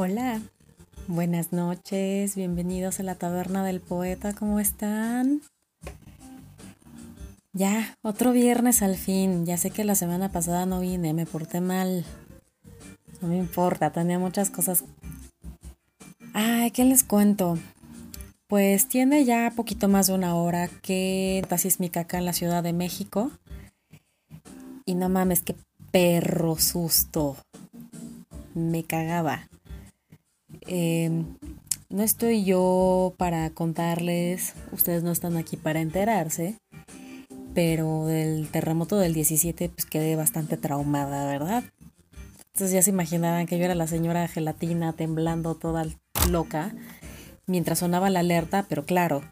Hola, buenas noches, bienvenidos a la taberna del poeta, ¿cómo están? Ya, otro viernes al fin, ya sé que la semana pasada no vine, me porté mal, no me importa, tenía muchas cosas. Ay, ¿qué les cuento? Pues tiene ya poquito más de una hora que mi acá en la Ciudad de México. Y no mames, qué perro susto. Me cagaba. Em, no estoy yo para contarles, ustedes no están aquí para enterarse, pero del terremoto del 17 pues quedé bastante traumada, ¿verdad? Entonces ya se imaginarán que yo era la señora gelatina temblando toda loca mientras sonaba la alerta, pero claro,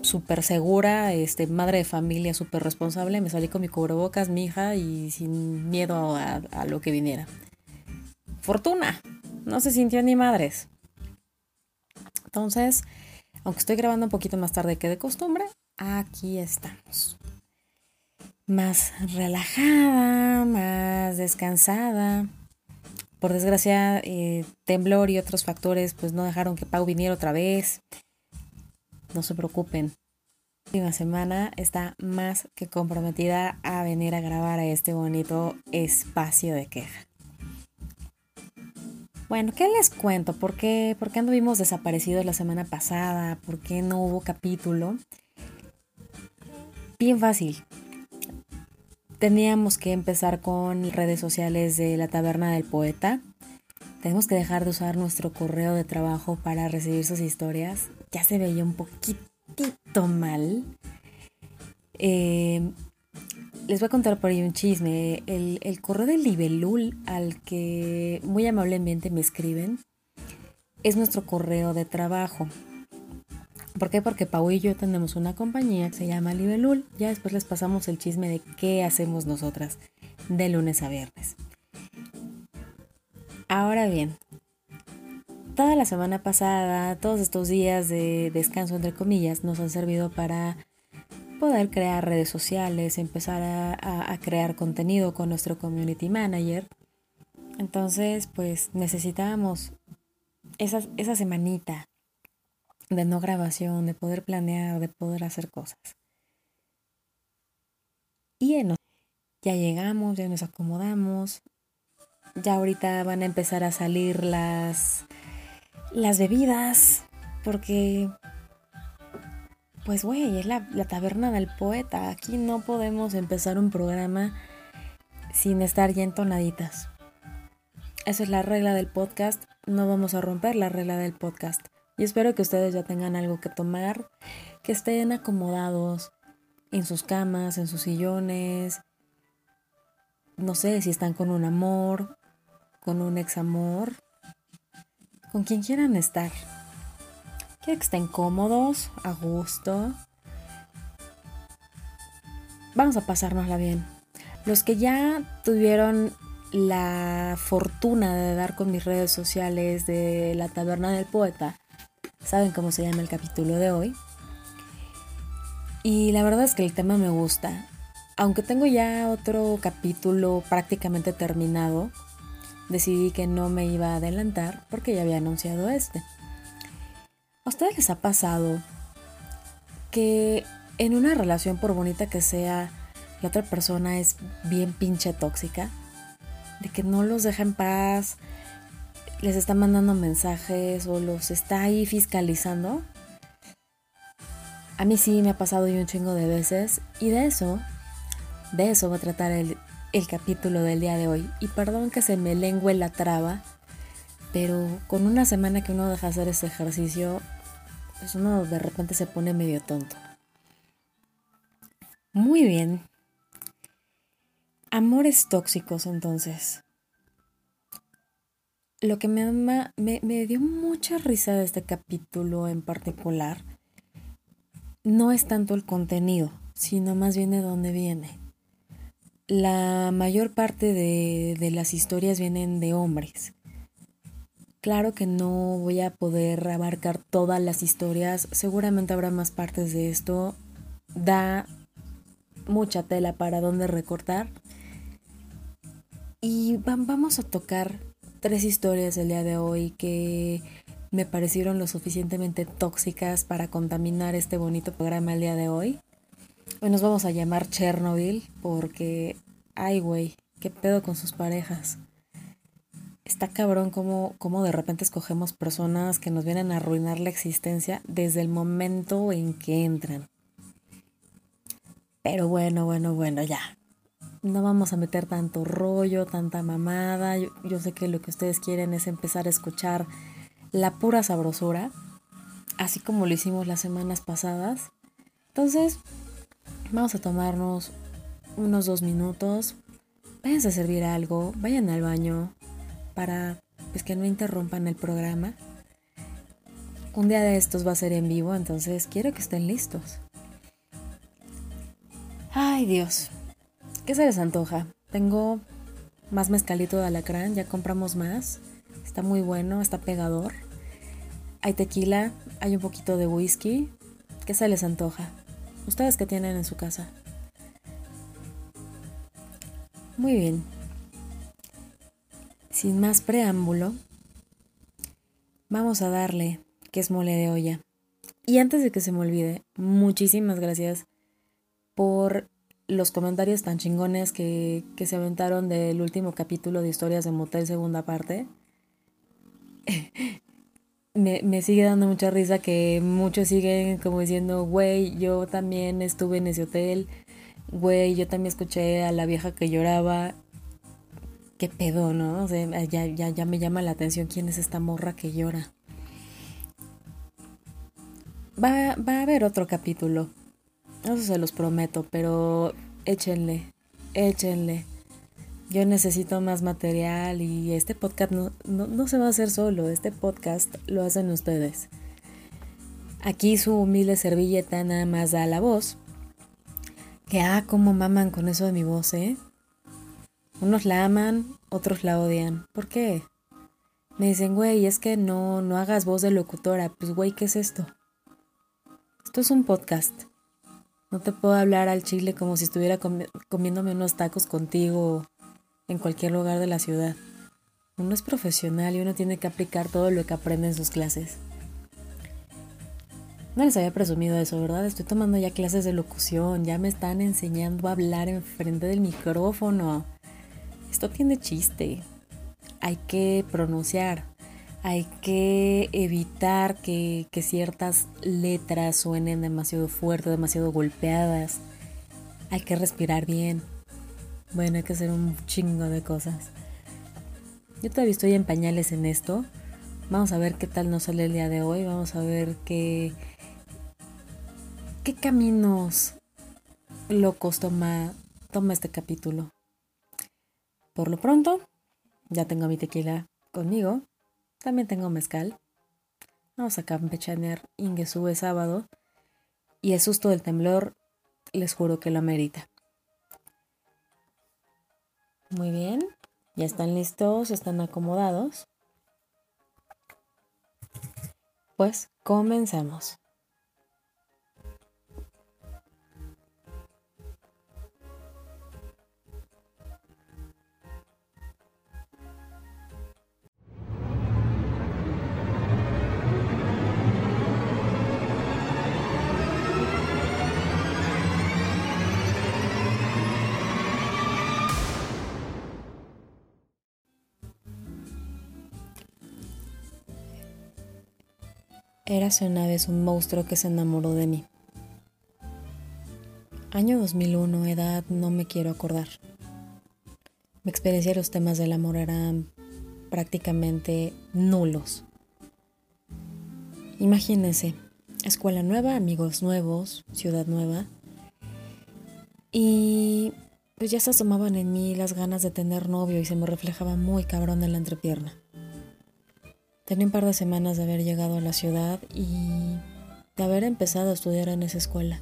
súper segura, este, madre de familia, súper responsable, me salí con mi cubrebocas, mi hija y sin miedo a lo que viniera. Fortuna, no se sintió ni madres. Entonces, aunque estoy grabando un poquito más tarde que de costumbre, aquí estamos. Más relajada, más descansada. Por desgracia, eh, temblor y otros factores pues no dejaron que Pau viniera otra vez. No se preocupen. La última semana está más que comprometida a venir a grabar a este bonito espacio de queja. Bueno, ¿qué les cuento? ¿Por qué, ¿Por qué anduvimos desaparecidos la semana pasada? ¿Por qué no hubo capítulo? Bien fácil. Teníamos que empezar con redes sociales de la Taberna del Poeta. Tenemos que dejar de usar nuestro correo de trabajo para recibir sus historias. Ya se veía un poquitito mal. Eh, les voy a contar por ahí un chisme. El, correo de Libelul al que muy amablemente me escriben es nuestro correo de trabajo. ¿Por qué? Porque Pau y yo tenemos una compañía que se llama Libelul. Ya después les pasamos el chisme de qué hacemos nosotras de lunes a viernes. Ahora bien, toda la semana pasada, todos estos días de descanso entre comillas, nos han servido para poder crear redes sociales, empezar a, crear contenido con nuestro community manager. Entonces, pues necesitábamos esa, esa semanita de no grabación, de poder planear, de poder hacer cosas. Y ya llegamos, ya nos acomodamos. Ya ahorita van a empezar a salir las, las bebidas, porque pues güey, es la, taberna del poeta. Aquí no podemos empezar un programa sin estar ya entonaditas. Esa es la regla del podcast. No vamos a romper la regla del podcast. Y espero que ustedes ya tengan algo que tomar, que estén acomodados en sus camas, en sus sillones. No sé si están con un amor, con un ex amor, con quien quieran estar. Quiero que estén cómodos, a gusto. Vamos a pasárnosla bien. Los que ya tuvieron la fortuna de dar con mis redes sociales de la taberna del poeta, saben cómo se llama el capítulo de hoy. Y la verdad es que el tema me gusta. Aunque tengo ya otro capítulo prácticamente terminado, decidí que no me iba a adelantar porque ya había anunciado este. ¿A ustedes les ha pasado que en una relación, por bonita que sea, la otra persona es bien pinche tóxica? De que no los deja en paz, les está mandando mensajes o los está ahí fiscalizando. A mí sí me ha pasado y un chingo de veces y de eso, de eso va a tratar el, el capítulo del día de hoy. Y perdón que se me lengüe la traba, pero con una semana que uno deja hacer este ejercicio, pues uno de repente se pone medio tonto. Muy bien. Amores tóxicos entonces. Lo que me, dio mucha risa de este capítulo en particular no es tanto el contenido, sino más bien de dónde viene. La mayor parte de las historias vienen de hombres Claro que no voy a poder abarcar todas las historias, seguramente habrá más partes de esto. Da mucha tela para donde recortar. Y vamos a tocar tres historias el día de hoy que me parecieron lo suficientemente tóxicas para contaminar este bonito programa el día de hoy. Hoy nos vamos a llamar Chernobyl porque, ay güey, qué pedo con sus parejas. Está cabrón como, como de repente escogemos personas que nos vienen a arruinar la existencia desde el momento en que entran. Pero bueno, bueno, bueno, ya. No vamos a meter tanto rollo, tanta mamada. Yo, yo sé que lo que ustedes quieren es empezar a escuchar la pura sabrosura, así como lo hicimos las semanas pasadas. Entonces, vamos a tomarnos unos dos minutos. Váyanse a servir algo, vayan al baño para pues, que no interrumpan el programa. Un día de estos va a ser en vivo, entonces quiero que estén listos. Ay Dios, ¿qué se les antoja? Tengo más mezcalito de alacrán, ya compramos más. Está muy bueno, está pegador. Hay tequila, hay un poquito de whisky. ¿Qué se les antoja? ¿Ustedes qué tienen en su casa? Muy bien. Sin más preámbulo, vamos a darle que es mole de olla. Y antes de que se me olvide, muchísimas gracias por los comentarios tan chingones que, que se aventaron del último capítulo de Historias de Motel segunda parte. me, me, sigue dando mucha risa que muchos siguen como diciendo, güey, yo también estuve en ese hotel, güey, yo también escuché a la vieja que lloraba. Qué pedo, ¿no? O sea, ya, ya, ya me llama la atención quién es esta morra que llora. Va, va a haber otro capítulo. Eso se los prometo, pero échenle, échenle. Yo necesito más material y este podcast no, no, se va a hacer solo, este podcast lo hacen ustedes. Aquí su humilde servilleta nada más da la voz. Que ah, cómo maman con eso de mi voz, ¿eh? Unos la aman, otros la odian. ¿Por qué? Me dicen, güey, es que no, no hagas voz de locutora. Pues, güey, ¿qué es esto? Esto es un podcast. No te puedo hablar al chile como si estuviera comiéndome unos tacos contigo en cualquier lugar de la ciudad. Uno es profesional y uno tiene que aplicar todo lo que aprende en sus clases. No les había presumido eso, ¿verdad? Estoy tomando ya clases de locución, ya me están enseñando a hablar enfrente del micrófono. Esto tiene chiste. Hay que pronunciar, hay que evitar que, que ciertas letras suenen demasiado fuertes, demasiado golpeadas. Hay que respirar bien. Bueno, hay que hacer un chingo de cosas. Yo todavía estoy en pañales en esto. Vamos a ver qué tal nos sale el día de hoy. Vamos a ver qué, qué caminos locos toma, toma este capítulo. Por lo pronto, ya tengo mi tequila conmigo. También tengo mezcal. Vamos a campechanear Ingesú es sábado. Y el susto del temblor, les juro que lo amerita. Muy bien, ya están listos, están acomodados. Pues comencemos. Érase una vez un monstruo que se enamoró de mí. Año 2001, edad no me quiero acordar. Mi experiencia y los temas del amor eran prácticamente nulos. Imagínense, escuela nueva, amigos nuevos, ciudad nueva. Y pues ya se asomaban en mí las ganas de tener novio y se me reflejaba muy cabrón en la entrepierna. Tenía un par de semanas de haber llegado a la ciudad y de haber empezado a estudiar en esa escuela.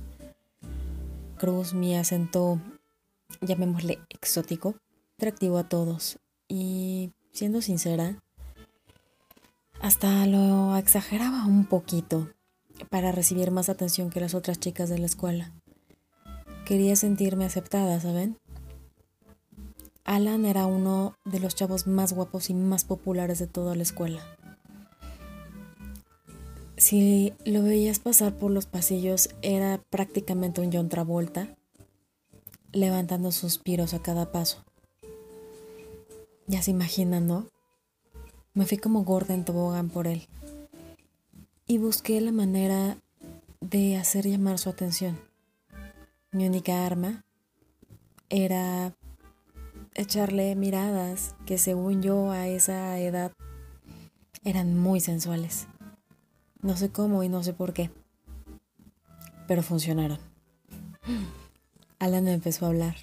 Cruz, mi acento, llamémosle exótico, atractivo a todos y, siendo sincera, hasta lo exageraba un poquito para recibir más atención que las otras chicas de la escuela. Quería sentirme aceptada, ¿saben? Alan era uno de los chavos más guapos y más populares de toda la escuela. Si lo veías pasar por los pasillos, era prácticamente un John Travolta, levantando suspiros a cada paso. Ya se imaginan, ¿no? Me fui como gorda en tobogán por él. Y busqué la manera de hacer llamar su atención. Mi única arma era echarle miradas que según yo a esa edad eran muy sensuales. No sé cómo y no sé por qué, pero funcionaron. Alan me empezó a hablar.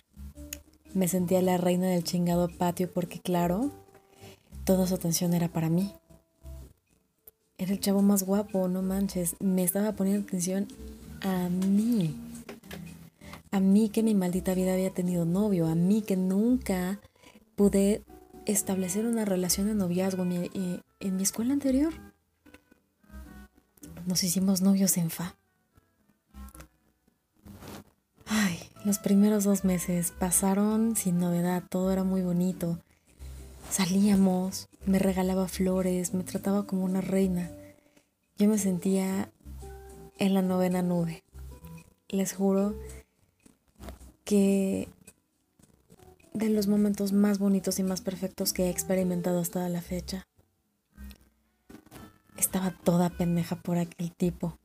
Me sentía la reina del chingado patio porque, claro, toda su atención era para mí. Era el chavo más guapo, no manches. Me estaba poniendo atención a mí. A mí que mi maldita vida había tenido novio. A mí que nunca pude establecer una relación de noviazgo en mi, eh, en mi escuela anterior. Nos hicimos novios en fa. Ay, los primeros dos meses pasaron sin novedad, todo era muy bonito. Salíamos, me regalaba flores, me trataba como una reina. Yo me sentía en la novena nube. Les juro que de los momentos más bonitos y más perfectos que he experimentado hasta la fecha. Estaba toda pendeja por aquel tipo.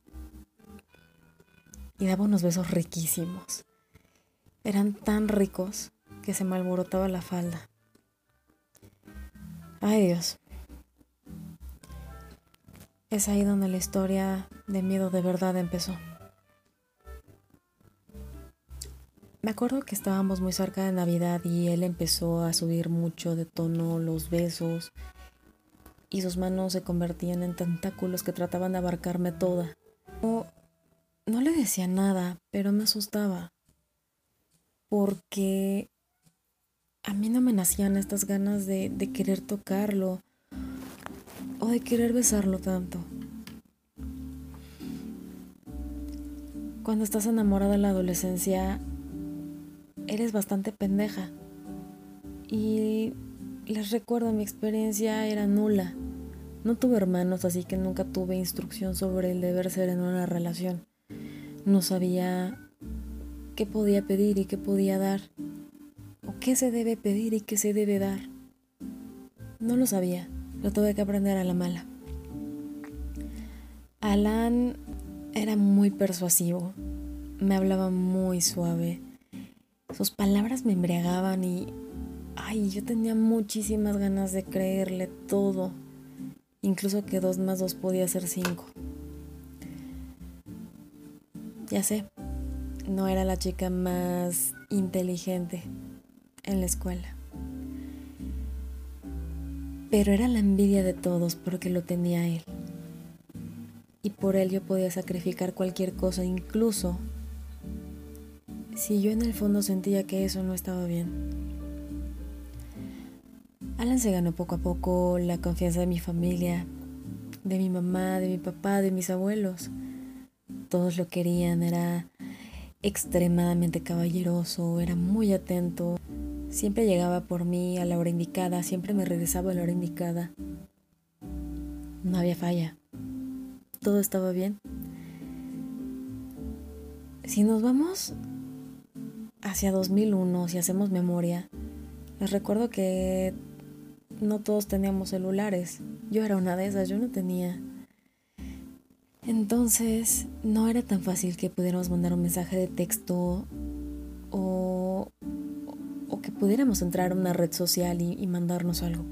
Y daba unos besos riquísimos. Eran tan ricos que se me alborotaba la falda. Ay Dios. Es ahí donde la historia de miedo de verdad empezó. Me acuerdo que estábamos muy cerca de Navidad y él empezó a subir mucho de tono los besos y sus manos se convertían en tentáculos que trataban de abarcarme toda. No, no le decía nada, pero me asustaba. Porque a mí no me nacían estas ganas de, de querer tocarlo o de querer besarlo tanto. Cuando estás enamorada en la adolescencia, eres bastante pendeja. Y les recuerdo, mi experiencia era nula. No tuve hermanos, así que nunca tuve instrucción sobre el deber ser en una relación. No sabía qué podía pedir y qué podía dar, o qué se debe pedir y qué se debe dar. No lo sabía, lo tuve que aprender a la mala. Alan era muy persuasivo, me hablaba muy suave, sus palabras me embriagaban y, ay, yo tenía muchísimas ganas de creerle todo incluso que dos más dos podía ser cinco. Ya sé, no era la chica más inteligente en la escuela. Pero era la envidia de todos porque lo tenía él. Y por él yo podía sacrificar cualquier cosa, incluso si yo en el fondo sentía que eso no estaba bien. Alan se ganó poco a poco la confianza de mi familia, de mi mamá, de mi papá, de mis abuelos. Todos lo querían, era extremadamente caballeroso, era muy atento. Siempre llegaba por mí a la hora indicada, siempre me regresaba a la hora indicada. No había falla. Todo estaba bien. Si nos vamos hacia 2001, si hacemos memoria, les recuerdo que no todos teníamos celulares. Yo era una de esas, yo no tenía. Entonces, no era tan fácil que pudiéramos mandar un mensaje de texto o, que pudiéramos entrar a una red social y, y mandarnos algo.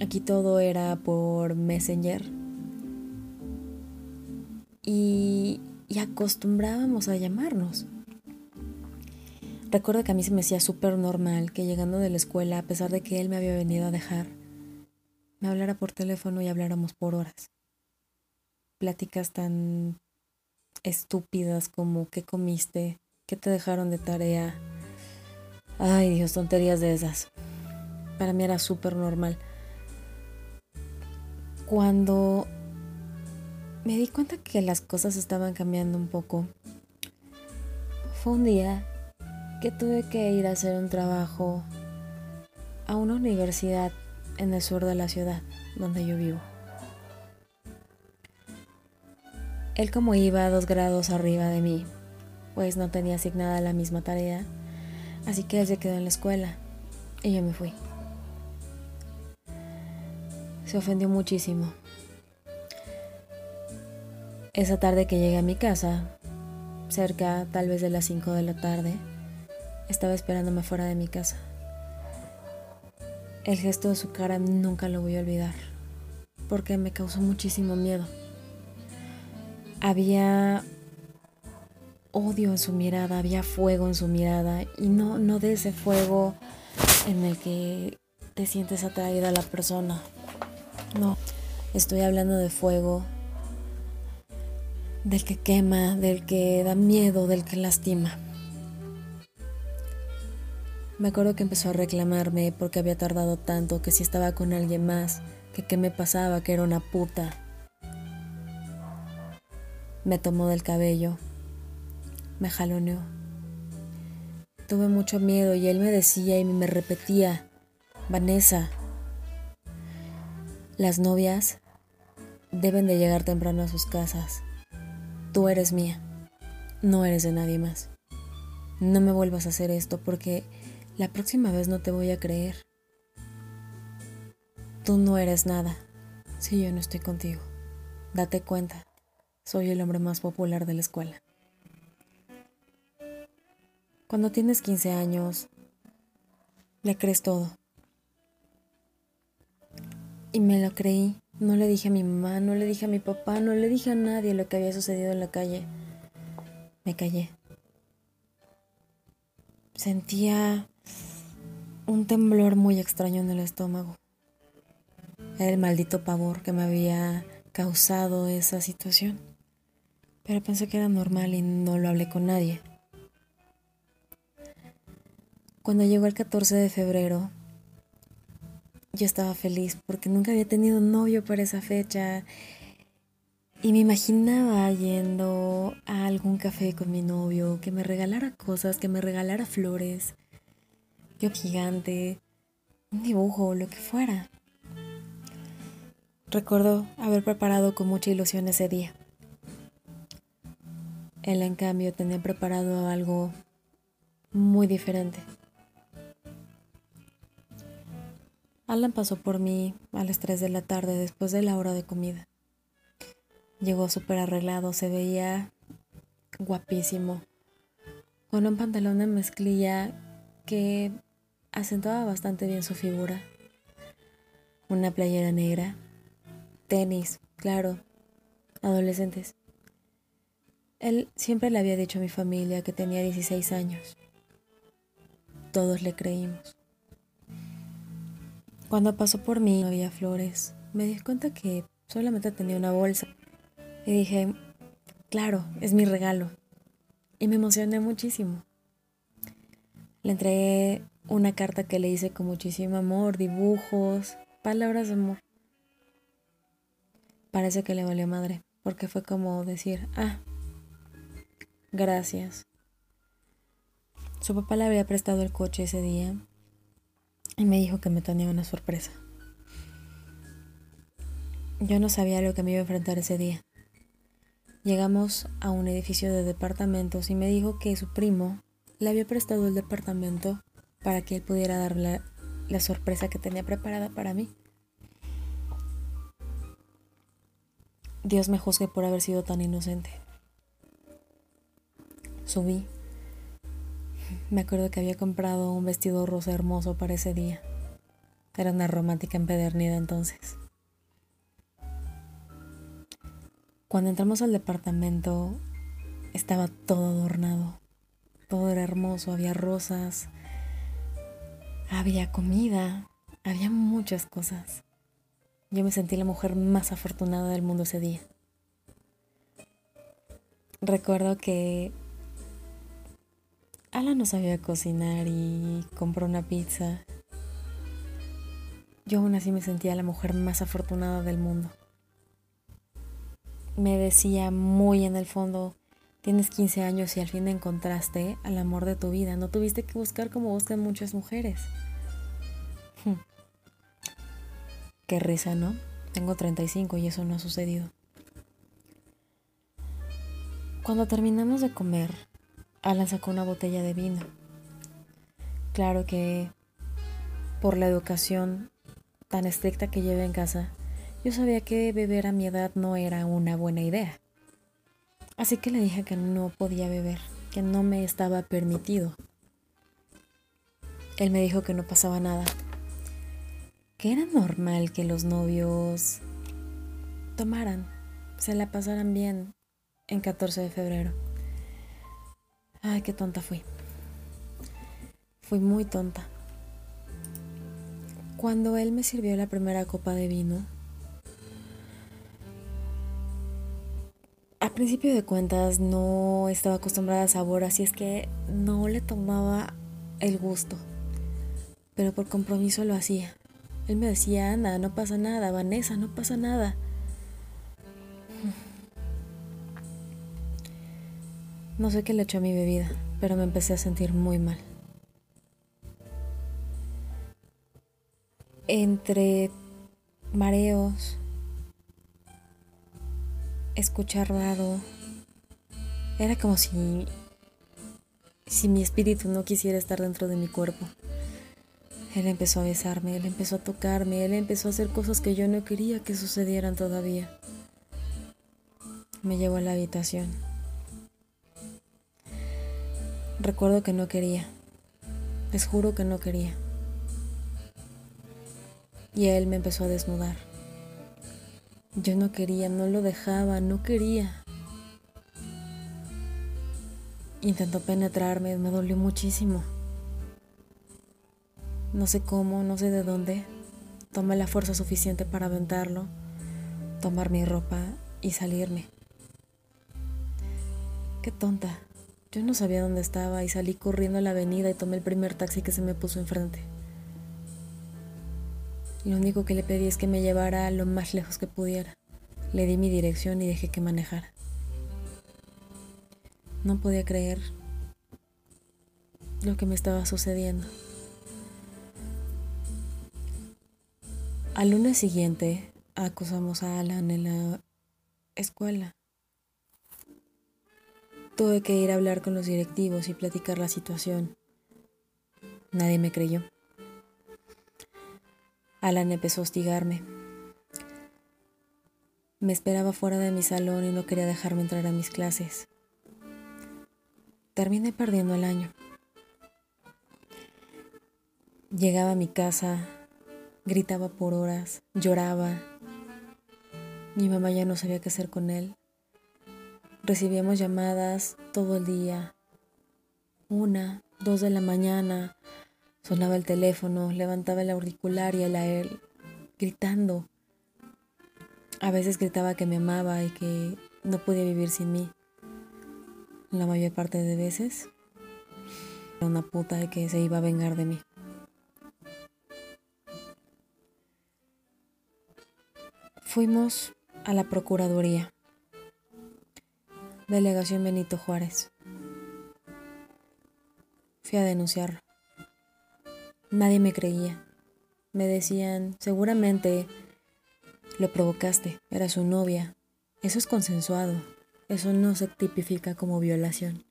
Aquí todo era por Messenger. Y, y acostumbrábamos a llamarnos. Recuerdo que a mí se me hacía súper normal que llegando de la escuela, a pesar de que él me había venido a dejar, me hablara por teléfono y habláramos por horas. Pláticas tan estúpidas como qué comiste, qué te dejaron de tarea. Ay Dios, tonterías de esas. Para mí era súper normal. Cuando me di cuenta que las cosas estaban cambiando un poco, fue un día que tuve que ir a hacer un trabajo a una universidad en el sur de la ciudad donde yo vivo. Él como iba dos grados arriba de mí, pues no tenía asignada la misma tarea, así que él se quedó en la escuela y yo me fui. Se ofendió muchísimo. Esa tarde que llegué a mi casa, cerca tal vez de las 5 de la tarde, estaba esperándome fuera de mi casa. El gesto de su cara nunca lo voy a olvidar, porque me causó muchísimo miedo. Había odio en su mirada, había fuego en su mirada, y no, no de ese fuego en el que te sientes atraída a la persona. No, estoy hablando de fuego del que quema, del que da miedo, del que lastima. Me acuerdo que empezó a reclamarme porque había tardado tanto, que si estaba con alguien más, que qué me pasaba, que era una puta. Me tomó del cabello, me jaloneó. Tuve mucho miedo y él me decía y me repetía, Vanessa, las novias deben de llegar temprano a sus casas. Tú eres mía, no eres de nadie más. No me vuelvas a hacer esto porque la próxima vez no te voy a creer. Tú no eres nada si yo no estoy contigo. Date cuenta, soy el hombre más popular de la escuela. Cuando tienes 15 años, le crees todo. Y me lo creí. No le dije a mi mamá, no le dije a mi papá, no le dije a nadie lo que había sucedido en la calle. Me callé. Sentía un temblor muy extraño en el estómago. El maldito pavor que me había causado esa situación. Pero pensé que era normal y no lo hablé con nadie. Cuando llegó el 14 de febrero, yo estaba feliz porque nunca había tenido novio para esa fecha y me imaginaba yendo a algún café con mi novio, que me regalara cosas, que me regalara flores, gigante, un dibujo, lo que fuera. Recuerdo haber preparado con mucha ilusión ese día. Él en cambio tenía preparado algo muy diferente. Alan pasó por mí a las 3 de la tarde después de la hora de comida. Llegó súper arreglado, se veía guapísimo, con un pantalón de mezclilla que acentuaba bastante bien su figura, una playera negra, tenis, claro, adolescentes. Él siempre le había dicho a mi familia que tenía 16 años. Todos le creímos. Cuando pasó por mí no había flores. Me di cuenta que solamente tenía una bolsa. Y dije, claro, es mi regalo. Y me emocioné muchísimo. Le entregué una carta que le hice con muchísimo amor, dibujos, palabras de amor. Parece que le valió madre, porque fue como decir, ah, gracias. Su papá le había prestado el coche ese día y me dijo que me tenía una sorpresa. Yo no sabía lo que me iba a enfrentar ese día. Llegamos a un edificio de departamentos y me dijo que su primo le había prestado el departamento para que él pudiera darle la sorpresa que tenía preparada para mí. Dios me juzgue por haber sido tan inocente. Subí me acuerdo que había comprado un vestido rosa hermoso para ese día. Era una romántica empedernida entonces. Cuando entramos al departamento estaba todo adornado. Todo era hermoso, había rosas, había comida, había muchas cosas. Yo me sentí la mujer más afortunada del mundo ese día. Recuerdo que Alan no sabía cocinar y compró una pizza. Yo aún así me sentía la mujer más afortunada del mundo. Me decía muy en el fondo, tienes 15 años y al fin encontraste al amor de tu vida. No tuviste que buscar como buscan muchas mujeres. Qué risa, ¿no? Tengo 35 y eso no ha sucedido. Cuando terminamos de comer, Alan sacó una botella de vino. Claro que por la educación tan estricta que llevé en casa, yo sabía que beber a mi edad no era una buena idea. Así que le dije que no podía beber, que no me estaba permitido. Él me dijo que no pasaba nada, que era normal que los novios tomaran, se la pasaran bien en 14 de febrero. Ay, qué tonta fui. Fui muy tonta. Cuando él me sirvió la primera copa de vino, a principio de cuentas no estaba acostumbrada a sabor, así es que no le tomaba el gusto. Pero por compromiso lo hacía. Él me decía, anda, no pasa nada, Vanessa, no pasa nada. No sé qué le echó a mi bebida, pero me empecé a sentir muy mal. entre mareos, escuchar raro. Era como si, si mi espíritu no quisiera estar dentro de mi cuerpo. Él empezó a besarme, él empezó a tocarme, él empezó a hacer cosas que yo no quería que sucedieran todavía. Me llevó a la habitación. Recuerdo que no quería. Les juro que no quería y él me empezó a desnudar. Yo no quería, no lo dejaba, no quería. Intentó penetrarme, me dolió muchísimo. No sé cómo, no sé de dónde. Tomé la fuerza suficiente para aventarlo, tomar mi ropa y salirme. Qué tonta. Yo no sabía dónde estaba y salí corriendo a la avenida y tomé el primer taxi que se me puso enfrente. Lo único que le pedí es que me llevara lo más lejos que pudiera. Le di mi dirección y dejé que manejara. No podía creer lo que me estaba sucediendo. Al lunes siguiente acusamos a Alan en la escuela. Tuve que ir a hablar con los directivos y platicar la situación. Nadie me creyó. Alan empezó a hostigarme. Me esperaba fuera de mi salón y no quería dejarme entrar a mis clases. Terminé perdiendo el año. Llegaba a mi casa, gritaba por horas, lloraba. Mi mamá ya no sabía qué hacer con él. Recibíamos llamadas todo el día. Una, dos de la mañana, Sonaba el teléfono, levantaba el auricular y él a él, gritando. A veces gritaba que me amaba y que no podía vivir sin mí. La mayor parte de veces era una puta de que se iba a vengar de mí. Fuimos a la Procuraduría, Delegación Benito Juárez. Fui a denunciarlo. Nadie me creía. Me decían, seguramente lo provocaste, era su novia. Eso es consensuado. Eso no se tipifica como violación.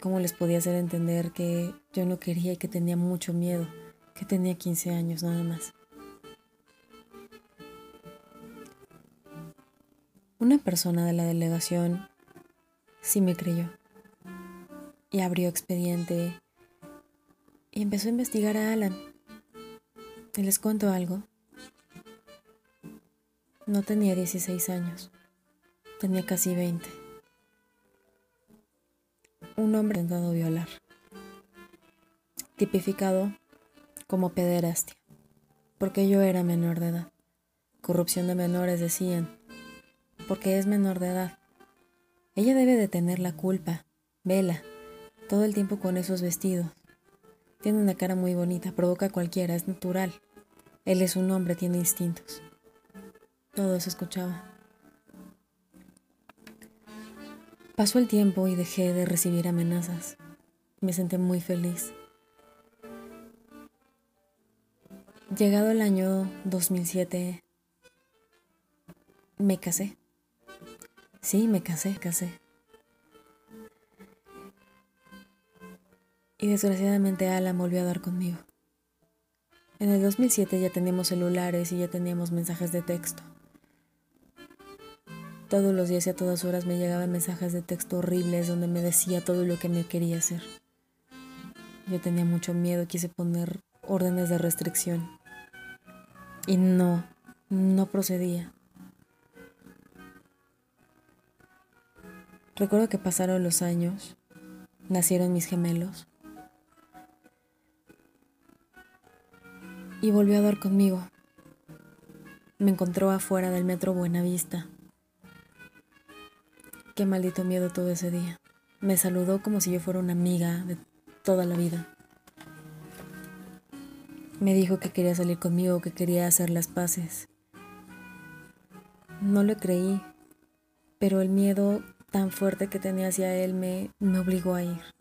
¿Cómo les podía hacer entender que yo no quería y que tenía mucho miedo? Que tenía 15 años nada más. Una persona de la delegación sí me creyó y abrió expediente y empezó a investigar a Alan. Y les cuento algo. No tenía 16 años, tenía casi 20. Un hombre intentado violar, tipificado como pederastia, porque yo era menor de edad. Corrupción de menores decían, porque es menor de edad. Ella debe de tener la culpa, vela, todo el tiempo con esos vestidos. Tiene una cara muy bonita, provoca a cualquiera, es natural. Él es un hombre, tiene instintos. Todo eso escuchaba. Pasó el tiempo y dejé de recibir amenazas. Me sentí muy feliz. Llegado el año 2007, me casé. Sí, me casé, casé. Y desgraciadamente Alan volvió a dar conmigo. En el 2007 ya teníamos celulares y ya teníamos mensajes de texto. Todos los días y a todas horas me llegaban mensajes de texto horribles donde me decía todo lo que me quería hacer. Yo tenía mucho miedo, quise poner órdenes de restricción. Y no, no procedía. Recuerdo que pasaron los años, nacieron mis gemelos. Y volvió a dar conmigo. Me encontró afuera del metro Buenavista. Qué maldito miedo todo ese día. Me saludó como si yo fuera una amiga de toda la vida. Me dijo que quería salir conmigo, que quería hacer las paces. No le creí, pero el miedo tan fuerte que tenía hacia él me, me obligó a ir.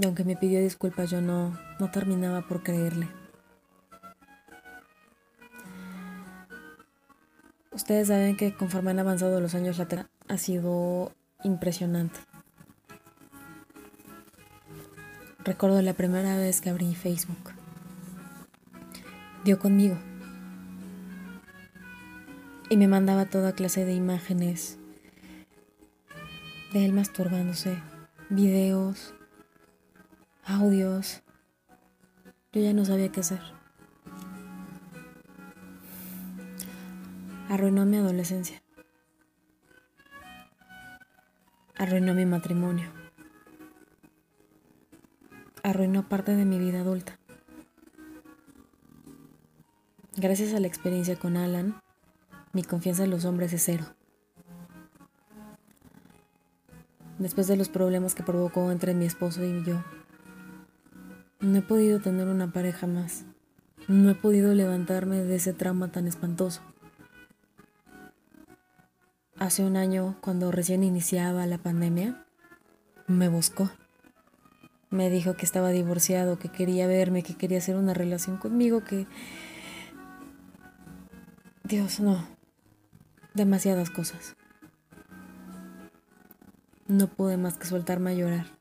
Y aunque me pidió disculpas, yo no, no terminaba por creerle. Ustedes saben que conforme han avanzado los años, la ha sido impresionante. Recuerdo la primera vez que abrí Facebook. Dio conmigo. Y me mandaba toda clase de imágenes de él masturbándose, videos, audios. Yo ya no sabía qué hacer. Arruinó mi adolescencia. Arruinó mi matrimonio. Arruinó parte de mi vida adulta. Gracias a la experiencia con Alan, mi confianza en los hombres es cero. Después de los problemas que provocó entre mi esposo y yo, no he podido tener una pareja más. No he podido levantarme de ese trauma tan espantoso. Hace un año, cuando recién iniciaba la pandemia, me buscó. Me dijo que estaba divorciado, que quería verme, que quería hacer una relación conmigo, que... Dios, no. Demasiadas cosas. No pude más que soltarme a llorar.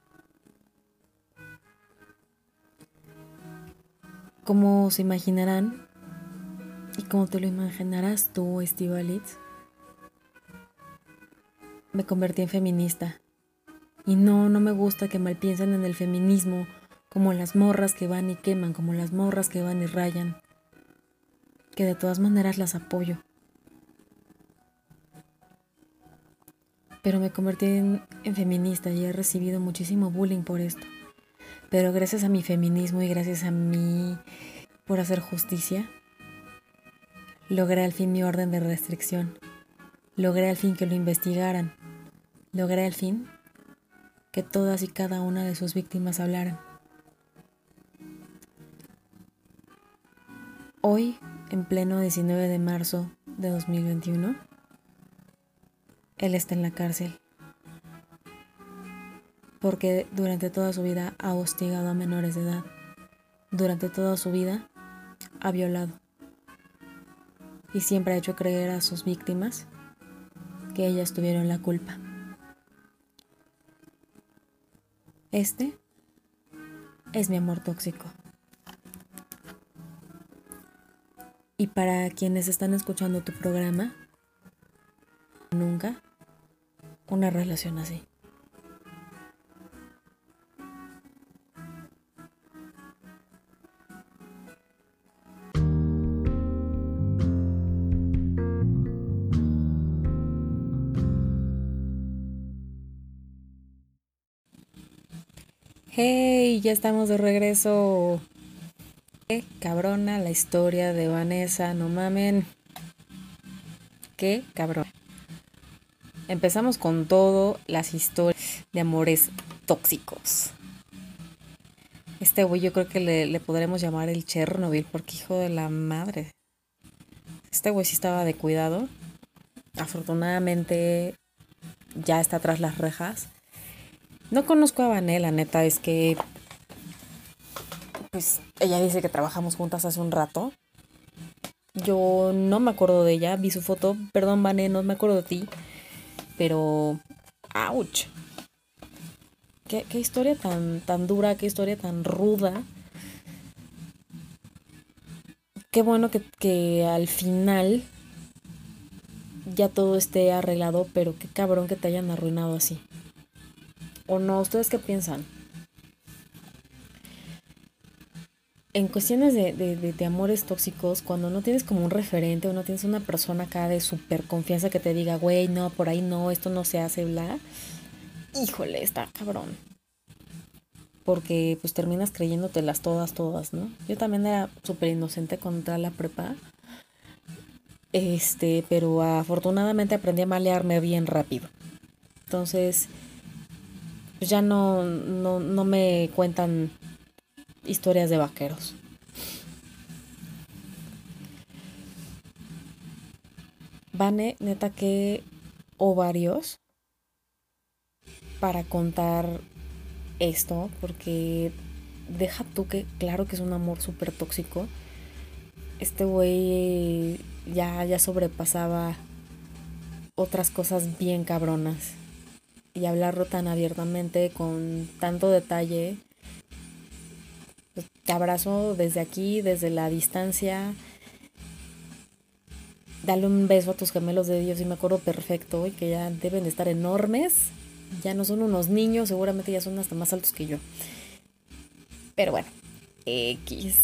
Como se imaginarán, y como te lo imaginarás tú, Estivalis, me convertí en feminista. Y no, no me gusta que mal piensen en el feminismo como las morras que van y queman, como las morras que van y rayan. Que de todas maneras las apoyo. Pero me convertí en feminista y he recibido muchísimo bullying por esto. Pero gracias a mi feminismo y gracias a mí por hacer justicia, logré al fin mi orden de restricción. Logré al fin que lo investigaran logré al fin que todas y cada una de sus víctimas hablaran. Hoy, en pleno 19 de marzo de 2021, él está en la cárcel porque durante toda su vida ha hostigado a menores de edad. Durante toda su vida ha violado. Y siempre ha hecho creer a sus víctimas que ellas tuvieron la culpa. Este es mi amor tóxico. Y para quienes están escuchando tu programa, nunca una relación así. Hey, ya estamos de regreso. Qué cabrona la historia de Vanessa, no mamen. Qué cabrón. Empezamos con todo las historias de amores tóxicos. Este güey yo creo que le, le podremos llamar el Chernobyl porque hijo de la madre. Este güey sí estaba de cuidado. Afortunadamente ya está tras las rejas no conozco a Vané, la neta es que pues ella dice que trabajamos juntas hace un rato. Yo no me acuerdo de ella, vi su foto, perdón, Vane, no me acuerdo de ti, pero... ¡Auch! Qué, qué historia tan, tan dura, qué historia tan ruda. Qué bueno que, que al final ya todo esté arreglado, pero qué cabrón que te hayan arruinado así. ¿O no? ¿Ustedes qué piensan? En cuestiones de, de, amores tóxicos, cuando no tienes como un referente o no tienes una persona acá de súper confianza que te diga, güey, no, por ahí no, esto no se hace, bla. Híjole, está cabrón. Porque pues terminas creyéndotelas todas, todas, ¿no? Yo también era súper inocente contra la prepa. Este, pero afortunadamente aprendí a malearme bien rápido. Entonces, pues ya no, no, no me cuentan historias de vaqueros. Vane, neta que ovarios para contar esto, porque deja tú que, claro que es un amor súper tóxico. Este güey ya, ya sobrepasaba otras cosas bien cabronas. Y hablarlo tan abiertamente, con tanto detalle. Pues, te abrazo desde aquí, desde la distancia. Dale un beso a tus gemelos de Dios y me acuerdo perfecto y que ya deben de estar enormes. Ya no son unos niños, seguramente ya son hasta más altos que yo. Pero bueno, X.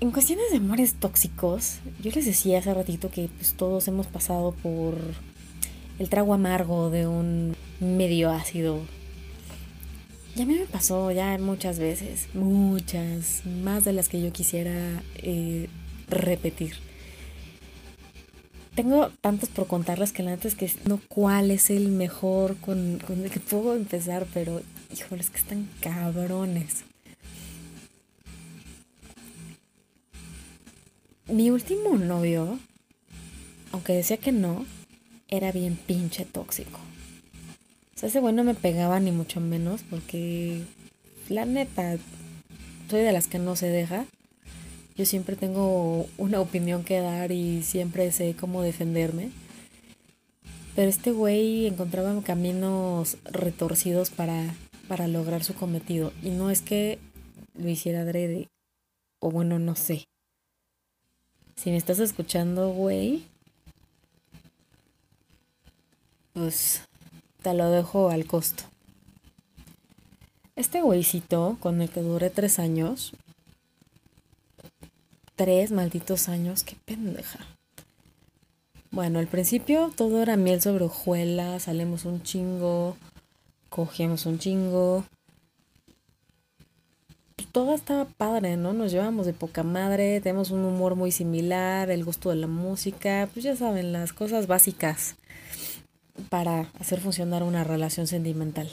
En cuestiones de amores tóxicos, yo les decía hace ratito que pues, todos hemos pasado por el trago amargo de un medio ácido. Y a mí me pasó ya muchas veces, muchas, más de las que yo quisiera eh, repetir. Tengo tantos por contarles que la neta es que no cuál es el mejor con, con el que puedo empezar, pero híjole, que están cabrones. Mi último novio, aunque decía que no, era bien pinche tóxico. O sea, ese güey no me pegaba ni mucho menos porque la neta, soy de las que no se deja. Yo siempre tengo una opinión que dar y siempre sé cómo defenderme. Pero este güey encontraba caminos retorcidos para, para lograr su cometido. Y no es que lo hiciera adrede. O bueno, no sé. Si me estás escuchando, güey, pues te lo dejo al costo. Este güeycito con el que duré tres años, tres malditos años, qué pendeja. Bueno, al principio todo era miel sobre hojuelas, salimos un chingo, cogíamos un chingo, todo estaba padre, ¿no? Nos llevamos de poca madre, tenemos un humor muy similar, el gusto de la música, pues ya saben, las cosas básicas para hacer funcionar una relación sentimental.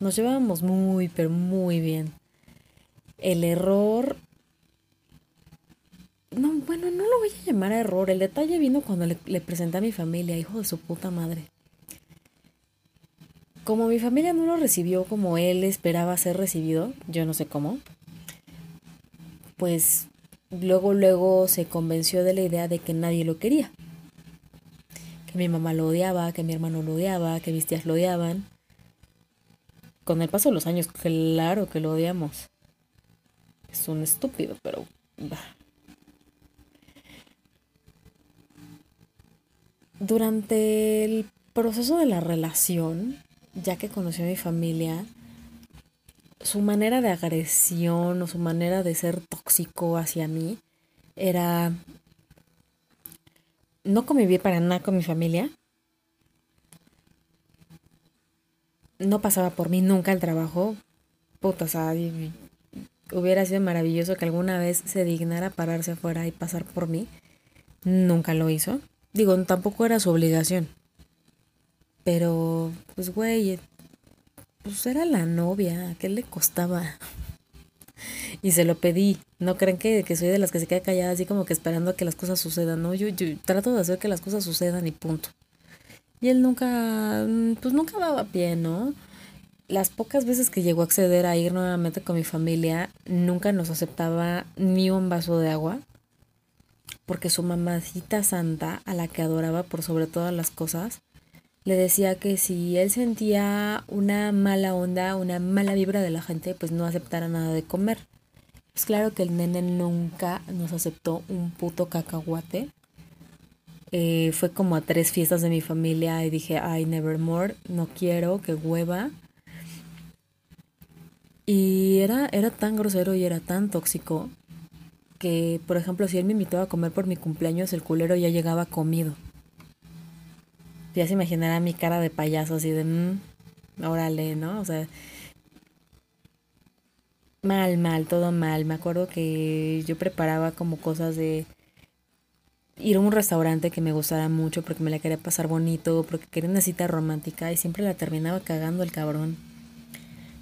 Nos llevábamos muy, pero muy bien. El error... No, bueno, no lo voy a llamar error. El detalle vino cuando le, le presenté a mi familia, hijo de su puta madre. Como mi familia no lo recibió como él esperaba ser recibido, yo no sé cómo, pues luego luego se convenció de la idea de que nadie lo quería. Que mi mamá lo odiaba, que mi hermano lo odiaba, que mis tías lo odiaban. Con el paso de los años, claro que lo odiamos. Es un estúpido, pero... Durante el proceso de la relación, ya que conoció a mi familia, su manera de agresión o su manera de ser tóxico hacia mí era... No conviví para nada con mi familia. No pasaba por mí nunca el trabajo. Puta, o sea, hubiera sido maravilloso que alguna vez se dignara pararse afuera y pasar por mí. Nunca lo hizo. Digo, tampoco era su obligación. Pero, pues, güey, pues era la novia, ¿qué le costaba? Y se lo pedí. No creen que, que, soy de las que se queda callada así como que esperando a que las cosas sucedan, ¿no? Yo, yo trato de hacer que las cosas sucedan y punto. Y él nunca, pues nunca daba pie, ¿no? las pocas veces que llegó a acceder a ir nuevamente con mi familia, nunca nos aceptaba ni un vaso de agua, porque su mamacita santa, a la que adoraba por sobre todas las cosas, le decía que si él sentía una mala onda, una mala vibra de la gente, pues no aceptara nada de comer. Pues claro que el nene nunca nos aceptó un puto cacahuate. Eh, fue como a tres fiestas de mi familia y dije, ay, nevermore, no quiero, que hueva. Y era, era tan grosero y era tan tóxico que, por ejemplo, si él me invitaba a comer por mi cumpleaños, el culero ya llegaba comido. Ya se imaginará mi cara de payaso así de, mmm, órale, ¿no? O sea, mal, mal, todo mal. Me acuerdo que yo preparaba como cosas de ir a un restaurante que me gustara mucho porque me la quería pasar bonito, porque quería una cita romántica y siempre la terminaba cagando el cabrón.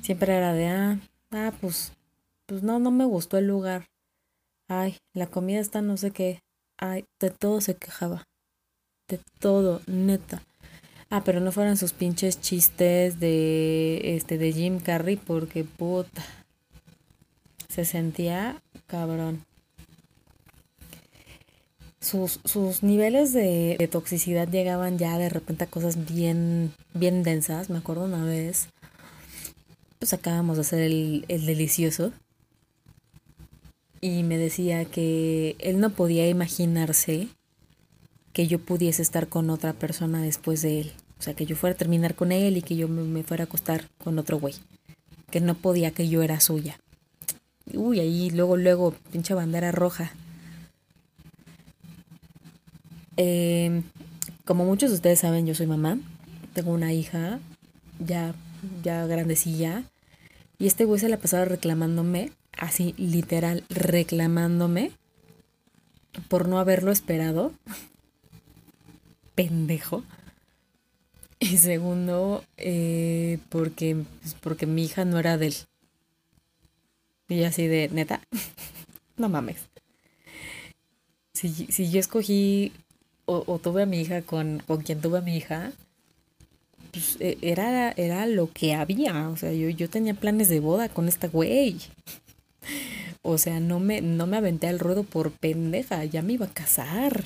Siempre era de, ah, ah, pues, pues no, no me gustó el lugar. Ay, la comida está no sé qué. Ay, de todo se quejaba. De todo, neta. Ah, pero no fueran sus pinches chistes de este de Jim Carrey porque puta. Se sentía cabrón. Sus, sus niveles de, toxicidad llegaban ya de repente a cosas bien, bien densas. Me acuerdo una vez pues acabamos de hacer el, el delicioso. Y me decía que él no podía imaginarse que yo pudiese estar con otra persona después de él. O sea, que yo fuera a terminar con él y que yo me, fuera a acostar con otro güey. Que no podía, que yo era suya. Uy, ahí luego, luego, pinche bandera roja. Eh, como muchos de ustedes saben, yo soy mamá. Tengo una hija ya ya grandecilla. Y este güey se la pasaba reclamándome, así literal, reclamándome por no haberlo esperado. Pendejo. Y segundo, eh, porque, pues, porque mi hija no era de él. Y así de, neta, no mames. Si, si yo escogí o, o, tuve a mi hija con, con quien tuve a mi hija, pues, e, era, era lo que había. O sea, yo, yo tenía planes de boda con esta güey. O sea, no me, no me aventé al ruedo por pendeja, ya me iba a casar.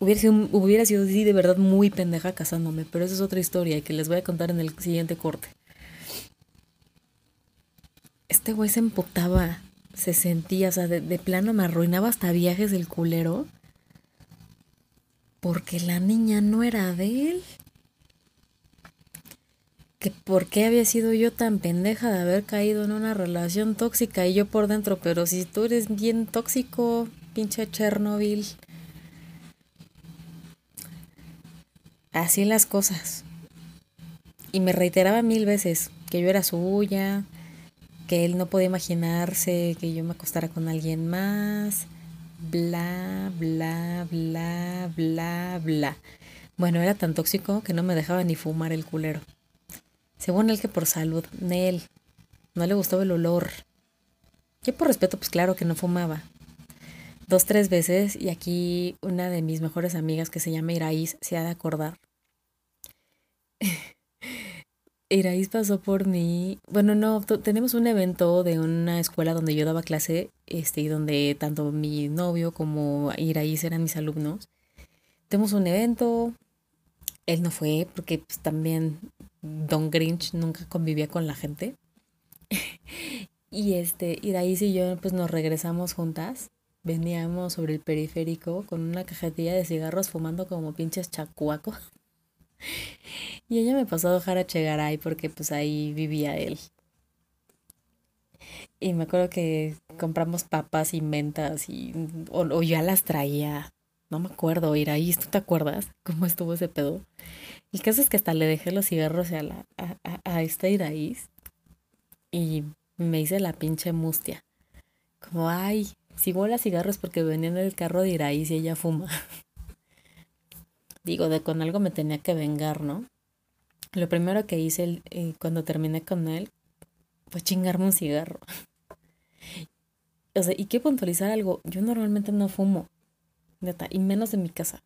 Hubiera sido, hubiera sido sí, de verdad muy pendeja casándome, pero esa es otra historia que les voy a contar en el siguiente corte. Este güey se empotaba, se sentía, o sea, de, de plano me arruinaba hasta viajes del culero. Porque la niña no era de él que por qué había sido yo tan pendeja de haber caído en una relación tóxica y yo por dentro, pero si tú eres bien tóxico, pinche Chernobyl. Así las cosas. Y me reiteraba mil veces que yo era suya, que él no podía imaginarse que yo me acostara con alguien más, bla, bla, bla, bla, bla. Bueno, era tan tóxico que no me dejaba ni fumar el culero. Según él que por salud, Nel. No le gustaba el olor. Yo por respeto, pues claro que no fumaba. Dos, tres veces, y aquí una de mis mejores amigas que se llama Iraís se ha de acordar. Iraís pasó por mí. Bueno, no, tenemos un evento de una escuela donde yo daba clase, este, y donde tanto mi novio como Iraís eran mis alumnos. Tenemos un evento. Él no fue porque pues, también Don Grinch nunca convivía con la gente. y este, ahí y yo pues nos regresamos juntas. Veníamos sobre el periférico con una cajetilla de cigarros fumando como pinches chacuaco. Y ella me pasó a dejar a Chegaray porque pues ahí vivía él. Y me acuerdo que compramos papas y mentas y o, ya las traía. No me acuerdo, Iraís, ¿tú te acuerdas cómo estuvo ese pedo? El caso es que hasta le dejé los cigarros a, la, a, a, esta Iraís y me hice la pinche mustia. Como, ay, si vuela cigarros porque venía en el carro de Iraís y ella fuma. Digo, de con algo me tenía que vengar, ¿no? Lo primero que hice eh, cuando terminé con él fue chingarme un cigarro. o sea, y quiero puntualizar algo. Yo normalmente no fumo, neta, y menos en mi casa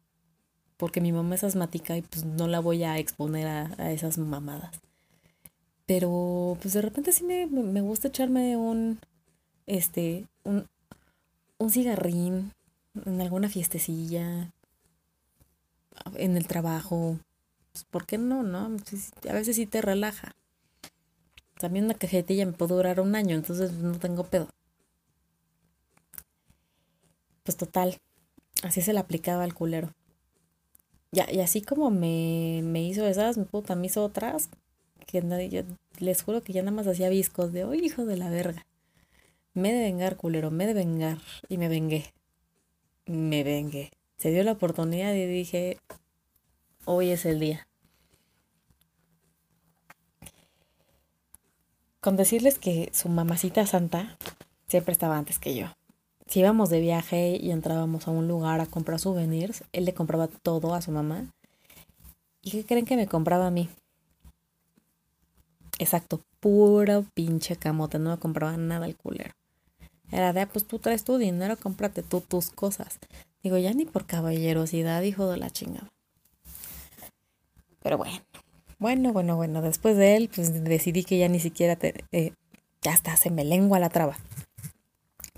porque mi mamá es asmática y pues no la voy a exponer a, esas mamadas. Pero pues de repente sí me, me gusta echarme un, este, un, un cigarrín en alguna fiestecilla, en el trabajo. Pues, ¿Por qué no, no? A veces sí te relaja. También una cajetilla me puede durar un año, entonces no tengo pedo. Pues total, así se le aplicaba al culero. Ya, y así como me, me hizo esas, puta, me hizo otras, que nadie, les juro que ya nada más hacía viscos de, oh, hijo de la verga. Me de vengar, culero, me de vengar. Y me vengué. Me vengué. Se dio la oportunidad y dije, hoy es el día. Con decirles que su mamacita santa siempre estaba antes que yo. Si íbamos de viaje y entrábamos a un lugar a comprar souvenirs, él le compraba todo a su mamá. ¿Y qué creen que me compraba a mí? Exacto, puro pinche camote, no me compraba nada el culero. Era de, ah, pues tú traes tu dinero, cómprate tú tus cosas. Digo, ya ni por caballerosidad, hijo de la chingada. Pero bueno, bueno, bueno, bueno, después de él, pues decidí que ya ni siquiera te, eh, ya está, se me lengua la traba.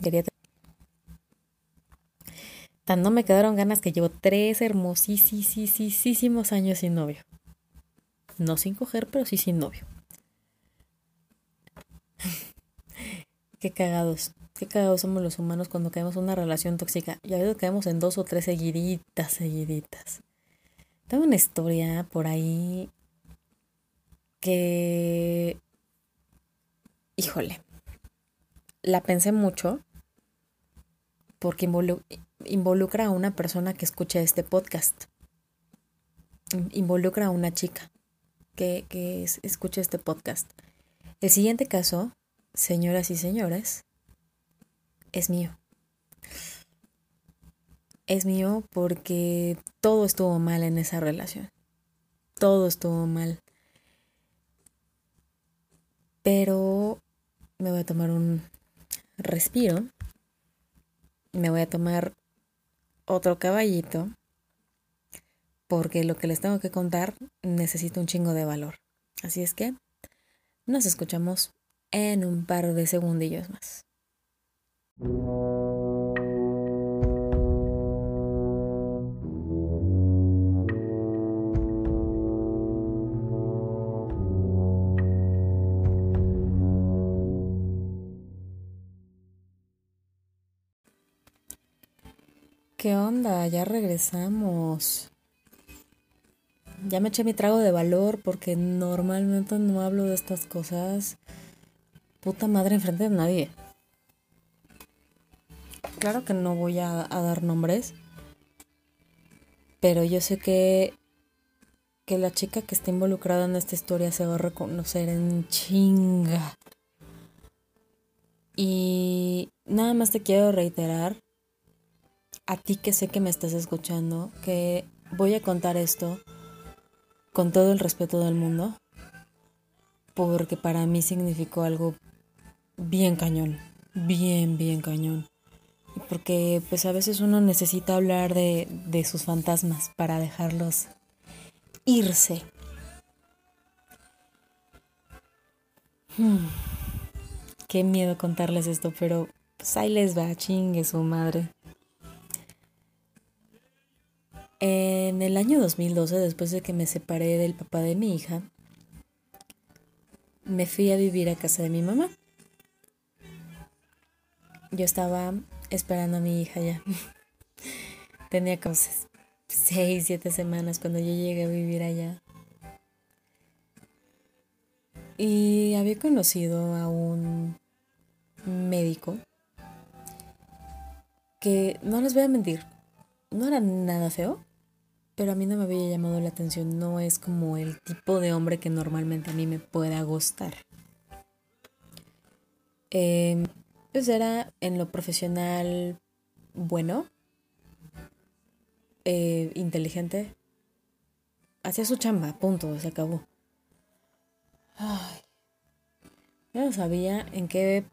Quería Tan no me quedaron ganas que llevo tres hermosísimos años sin novio. No sin coger, pero sí sin novio. Qué cagados. Qué cagados somos los humanos cuando caemos en una relación tóxica. Y a veces caemos en dos o tres seguiditas, seguiditas. Tengo una historia por ahí que... Híjole. La pensé mucho porque involucra a una persona que escucha este podcast. Involucra a una chica que, que escucha este podcast. El siguiente caso, señoras y señores, es mío. Es mío porque todo estuvo mal en esa relación. Todo estuvo mal. Pero me voy a tomar un respiro. Me voy a tomar otro caballito. Porque lo que les tengo que contar necesita un chingo de valor. Así es que nos escuchamos en un par de segundillos más. ¿Qué onda? Ya regresamos. Ya me eché mi trago de valor porque normalmente no hablo de estas cosas. Puta madre enfrente de nadie claro que no voy a, dar nombres, pero yo sé que, que la chica que está involucrada en esta historia se va a reconocer en chinga. Y nada más te quiero reiterar, a ti que sé que me estás escuchando, que voy a contar esto con todo el respeto del mundo, porque para mí significó algo bien cañón, bien, bien cañón porque pues a veces uno necesita hablar de, de sus fantasmas para dejarlos irse. Hmm. Qué miedo contarles esto, pero pues ahí les va, chingue su madre. En el año 2012, después de que me separé del papá de mi hija, me fui a vivir a casa de mi mamá. Yo estaba esperando a mi hija ya. Tenía como seis, siete semanas cuando yo llegué a vivir allá. Y había conocido a un médico que, no les voy a mentir, no era nada feo, pero a mí no me había llamado la atención. No es como el tipo de hombre que normalmente a mí me pueda gustar. Eh, pues era en lo profesional bueno, eh, inteligente. Hacía su chamba, punto, se acabó. Ay. Yo no sabía en qué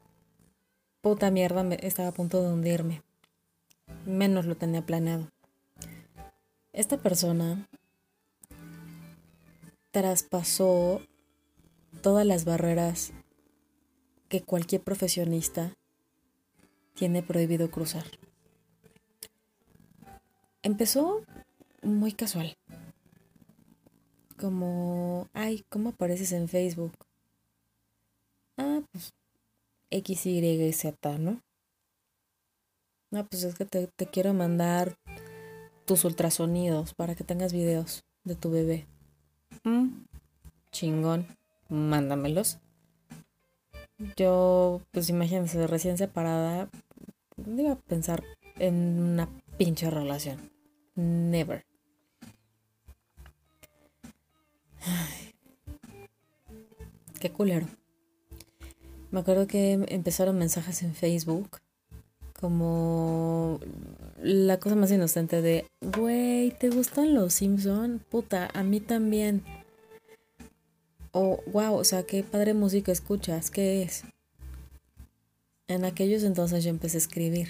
puta mierda estaba a punto de hundirme. Menos lo tenía planeado. Esta persona traspasó todas las barreras que cualquier profesionista tiene prohibido cruzar. Empezó muy casual. Como, ay, ¿cómo apareces en Facebook? Ah, pues X, Y, Z, ¿no? No, pues es que te, te quiero mandar tus ultrasonidos para que tengas videos de tu bebé. Mm, chingón, mándamelos. Yo, pues imagínense, recién separada, iba a pensar en una pinche relación. Never. qué culero. Me acuerdo que empezaron mensajes en Facebook como la cosa más inocente de, güey, ¿te gustan los Simpson? Puta, a mí también. O, wow, o sea, qué padre música escuchas, ¿qué es? En aquellos entonces yo empecé a escribir.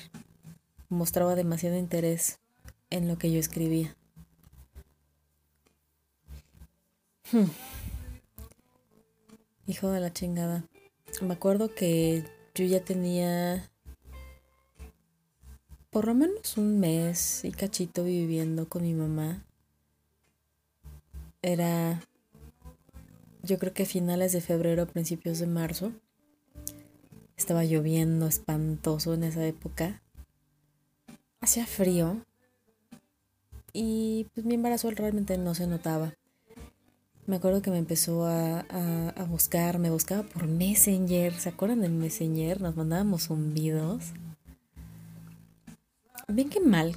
Mostraba demasiado interés en lo que yo escribía. Hmm. Hijo de la chingada. Me acuerdo que yo ya tenía por lo menos un mes y cachito viviendo con mi mamá. Era, yo creo que finales de febrero, principios de marzo. Estaba lloviendo espantoso en esa época. Hacía frío. Y pues mi embarazo realmente no se notaba. Me acuerdo que me empezó a, a, buscar, me buscaba por Messenger. ¿Se acuerdan del Messenger? Nos mandábamos zumbidos. Bien que mal.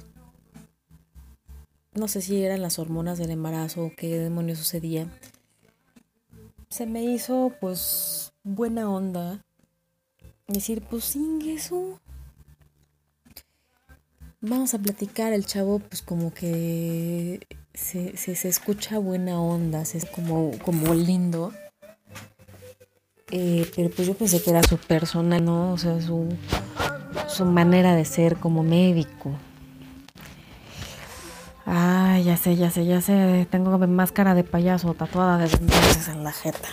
No sé si eran las hormonas del embarazo o qué demonios sucedía. Se me hizo pues buena onda. Decir, pues eso. Vamos a platicar. El chavo pues como que se, se, escucha buena onda. Es como, como lindo. Eh, pero pues yo pensé que era su persona, ¿no? O sea, su su manera de ser como médico. Ya sé, ya sé, ya sé. Tengo máscara de payaso tatuada desde entonces en la jeta.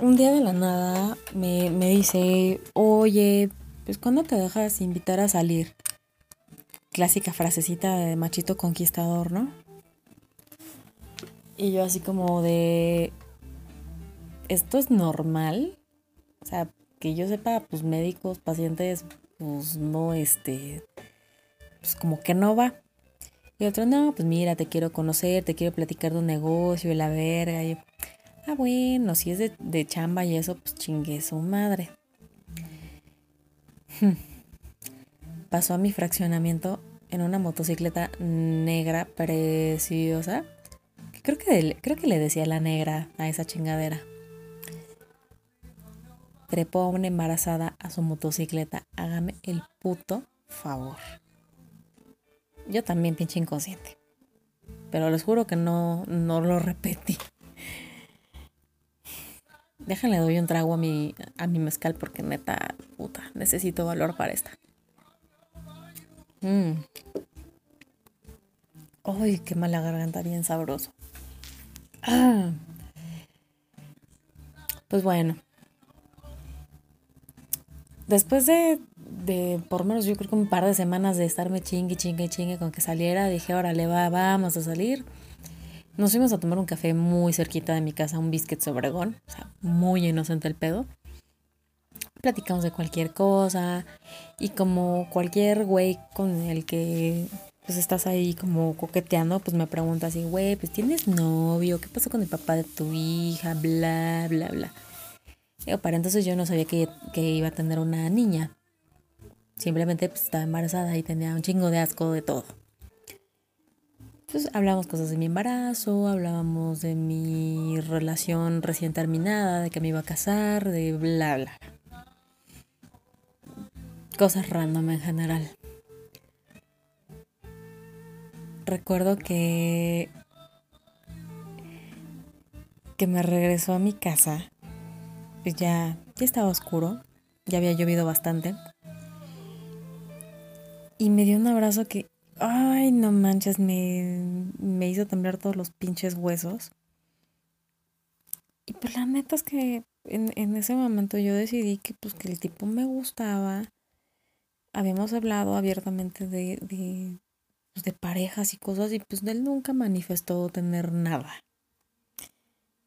Un día de la nada me, me dice, oye, pues ¿cuándo te dejas invitar a salir? Clásica frasecita de machito conquistador, ¿no? Y yo así como de, ¿esto es normal? O sea, que yo sepa, pues médicos, pacientes, pues no, este, pues como que no va. Y otro, no, pues mira, te quiero conocer, te quiero platicar de un negocio y la verga. Y ah, bueno, si es de, de chamba y eso, pues chingue su madre. Pasó a mi fraccionamiento en una motocicleta negra preciosa. Creo que, creo que le decía la negra a esa chingadera trepó a una embarazada a su motocicleta. Hágame el puto favor. Yo también pinche inconsciente. Pero les juro que no, no lo repetí. Déjenle doy un trago a mi, a mi mezcal porque neta, puta, necesito valor para esta. Mmm. Ay, qué mala garganta, bien sabroso. Ah. Pues bueno, después de, de por menos yo creo que un par de semanas de estarme chingue, chingue, chingue con que saliera, dije, órale, va, vamos a salir. Nos fuimos a tomar un café muy cerquita de mi casa, un biscuit Obregón, o sea, muy inocente el pedo. Platicamos de cualquier cosa y como cualquier güey con el que pues estás ahí como coqueteando, pues me pregunta así, güey, pues tienes novio, ¿qué pasó con el papá de tu hija? Bla, bla, bla para entonces yo no sabía que, iba a tener una niña. Simplemente pues, estaba embarazada y tenía un chingo de asco de todo. Entonces hablábamos cosas de mi embarazo, hablábamos de mi relación recién terminada, de que me iba a casar, de bla bla. Cosas random en general. Recuerdo que que me regresó a mi casa pues ya, ya estaba oscuro, ya había llovido bastante. Y me dio un abrazo que, ay, no manches, me, me hizo temblar todos los pinches huesos. Y pues la neta es que en, en ese momento yo decidí que pues que el tipo me gustaba. Habíamos hablado abiertamente de, de, pues, de parejas y cosas y pues él nunca manifestó tener nada.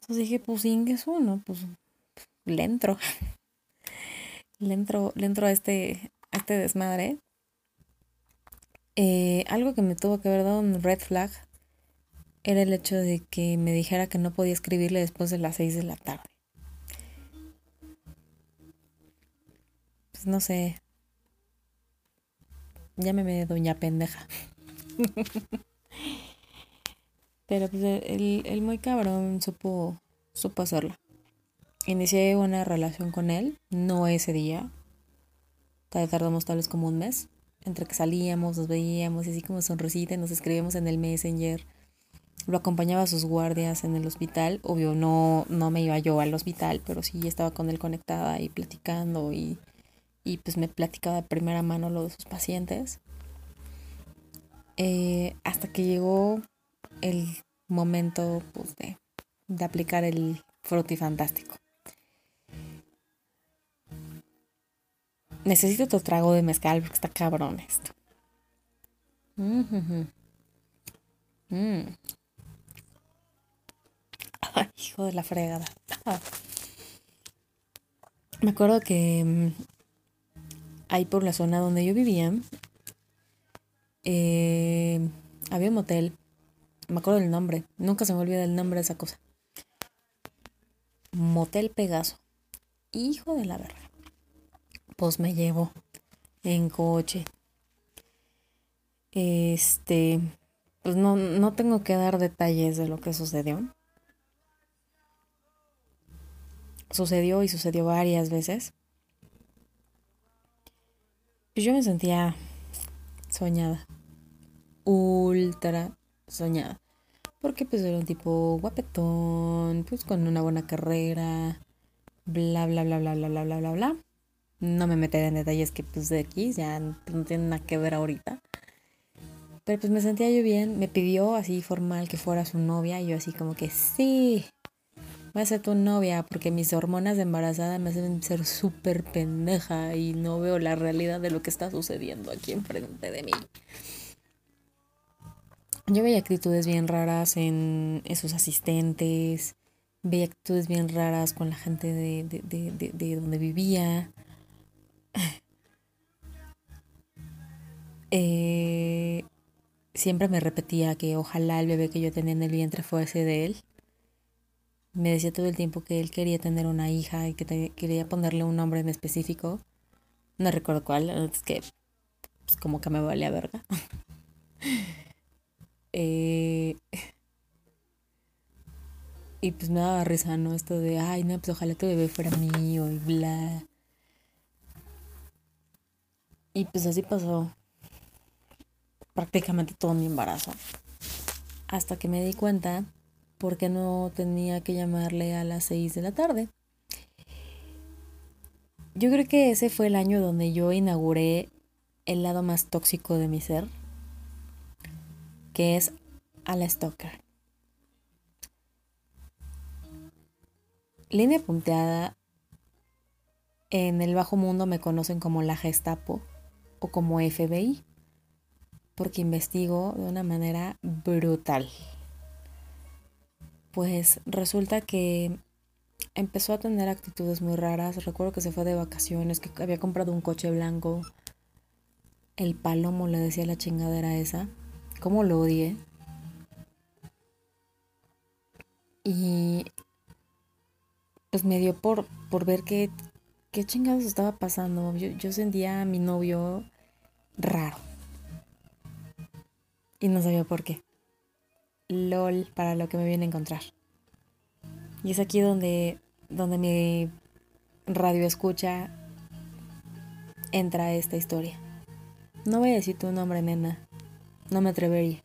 Entonces dije, pues es uno, pues le entro. le entro, le entro a este, a este desmadre. Eh, algo que me tuvo que haber dado un red flag era el hecho de que me dijera que no podía escribirle después de las 6 de la tarde. Pues no sé. Llámeme doña pendeja. Pero pues el, el, muy cabrón supo, supo hacerlo. Inicié una relación con él, no ese día. Tardamos tal vez como un mes. Entre que salíamos, nos veíamos y así como sonrisita nos escribíamos en el Messenger lo acompañaba a sus guardias en el hospital. Obvio, no, no me iba yo al hospital, pero sí estaba con él conectada y platicando y, y pues me platicaba de primera mano lo de sus pacientes. Eh, hasta que llegó el momento pues, de, de aplicar el fantástico Necesito otro trago de mezcal porque está cabrón esto. Mm hijo de la fregada. Me acuerdo que mm, ahí por la zona donde yo vivía, eh, había un motel. Me acuerdo del nombre. Nunca se me olvida el nombre de esa cosa. Motel Pegaso. Hijo de la verga. Pues me llevo en coche. Este, pues no, no tengo que dar detalles de lo que sucedió. sucedió y sucedió varias veces. Pues yo me sentía soñada. Ultra soñada. Porque pues era un tipo guapetón, pues con una buena carrera, bla bla bla bla bla bla bla bla bla. No me meteré en detalles que pues de aquí ya no tienen nada que ver ahorita. Pero pues me sentía yo bien, me pidió así formal que fuera su novia y yo así como que sí, voy a ser tu novia porque mis hormonas de embarazada me hacen ser súper pendeja y no veo la realidad de lo que está sucediendo aquí enfrente de mí. Yo veía actitudes bien raras en esos asistentes, veía actitudes bien raras con la gente de, de, donde vivía. Eh, siempre me repetía que ojalá el bebé que yo tenía en el vientre fuese de él me decía todo el tiempo que él quería tener una hija y que quería ponerle un nombre en específico. No recuerdo cuál, es que pues, como que me valía verga. eh, y pues me daba risa, ¿no? Esto de, ay, no, pues ojalá tu bebé fuera mío y bla. Y pues así pasó prácticamente todo mi embarazo. Hasta que me di cuenta porque no tenía que llamarle a las 6 de la tarde. Yo creo que ese fue el año donde yo inauguré el lado más tóxico de mi ser, que es a la stalker. Línea punteada, en el bajo mundo me conocen como la Gestapo o como FBI, porque investigo de una manera brutal pues resulta que empezó a tener actitudes muy raras. Recuerdo que se fue de vacaciones, que había comprado un coche blanco. El palomo le decía la chingadera esa. ¿Cómo lo odié? Y pues me dio por, por ver qué, qué chingados estaba pasando. Yo, yo sentía a mi novio raro. Y no sabía por qué. LOL para lo que me viene a encontrar. Y es aquí donde, donde mi radio escucha entra esta historia. No voy a decir tu nombre, nena. No me atrevería.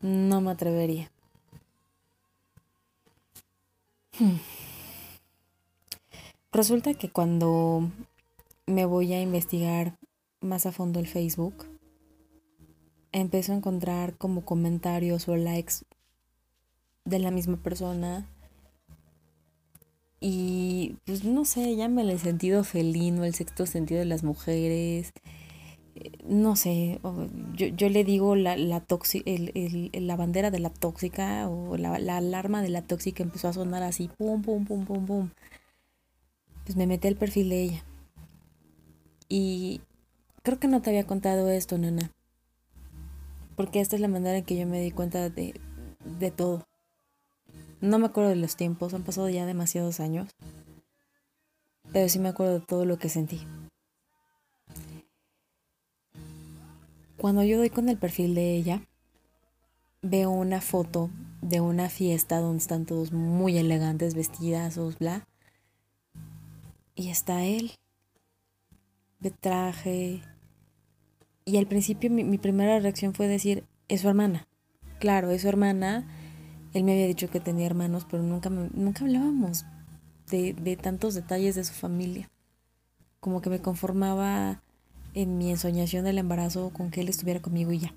No me atrevería. Hmm. Resulta que cuando me voy a investigar más a fondo el Facebook, empiezo a encontrar como comentarios o likes de la misma persona Y pues no sé, llámale el sentido felino, el sexto sentido de las mujeres. Eh, no sé, yo, yo le digo la, la, el, el, la bandera de la tóxica o la, la, alarma de la tóxica empezó a sonar así, pum, pum, pum, pum, pum. Pues me metí al perfil de ella. Y creo que no te había contado esto, nana. Porque esta es la manera en que yo me di cuenta de, de todo. No me acuerdo de los tiempos, han pasado ya demasiados años. Pero sí me acuerdo de todo lo que sentí. Cuando yo doy con el perfil de ella, veo una foto de una fiesta donde están todos muy elegantes, vestidazos, bla. Y está él, de traje. Y al principio mi, mi primera reacción fue decir, es su hermana. Claro, es su hermana él me había dicho que tenía hermanos, pero nunca, nunca hablábamos de, de tantos detalles de su familia. Como que me conformaba en mi ensoñación del embarazo con que él estuviera conmigo y ya.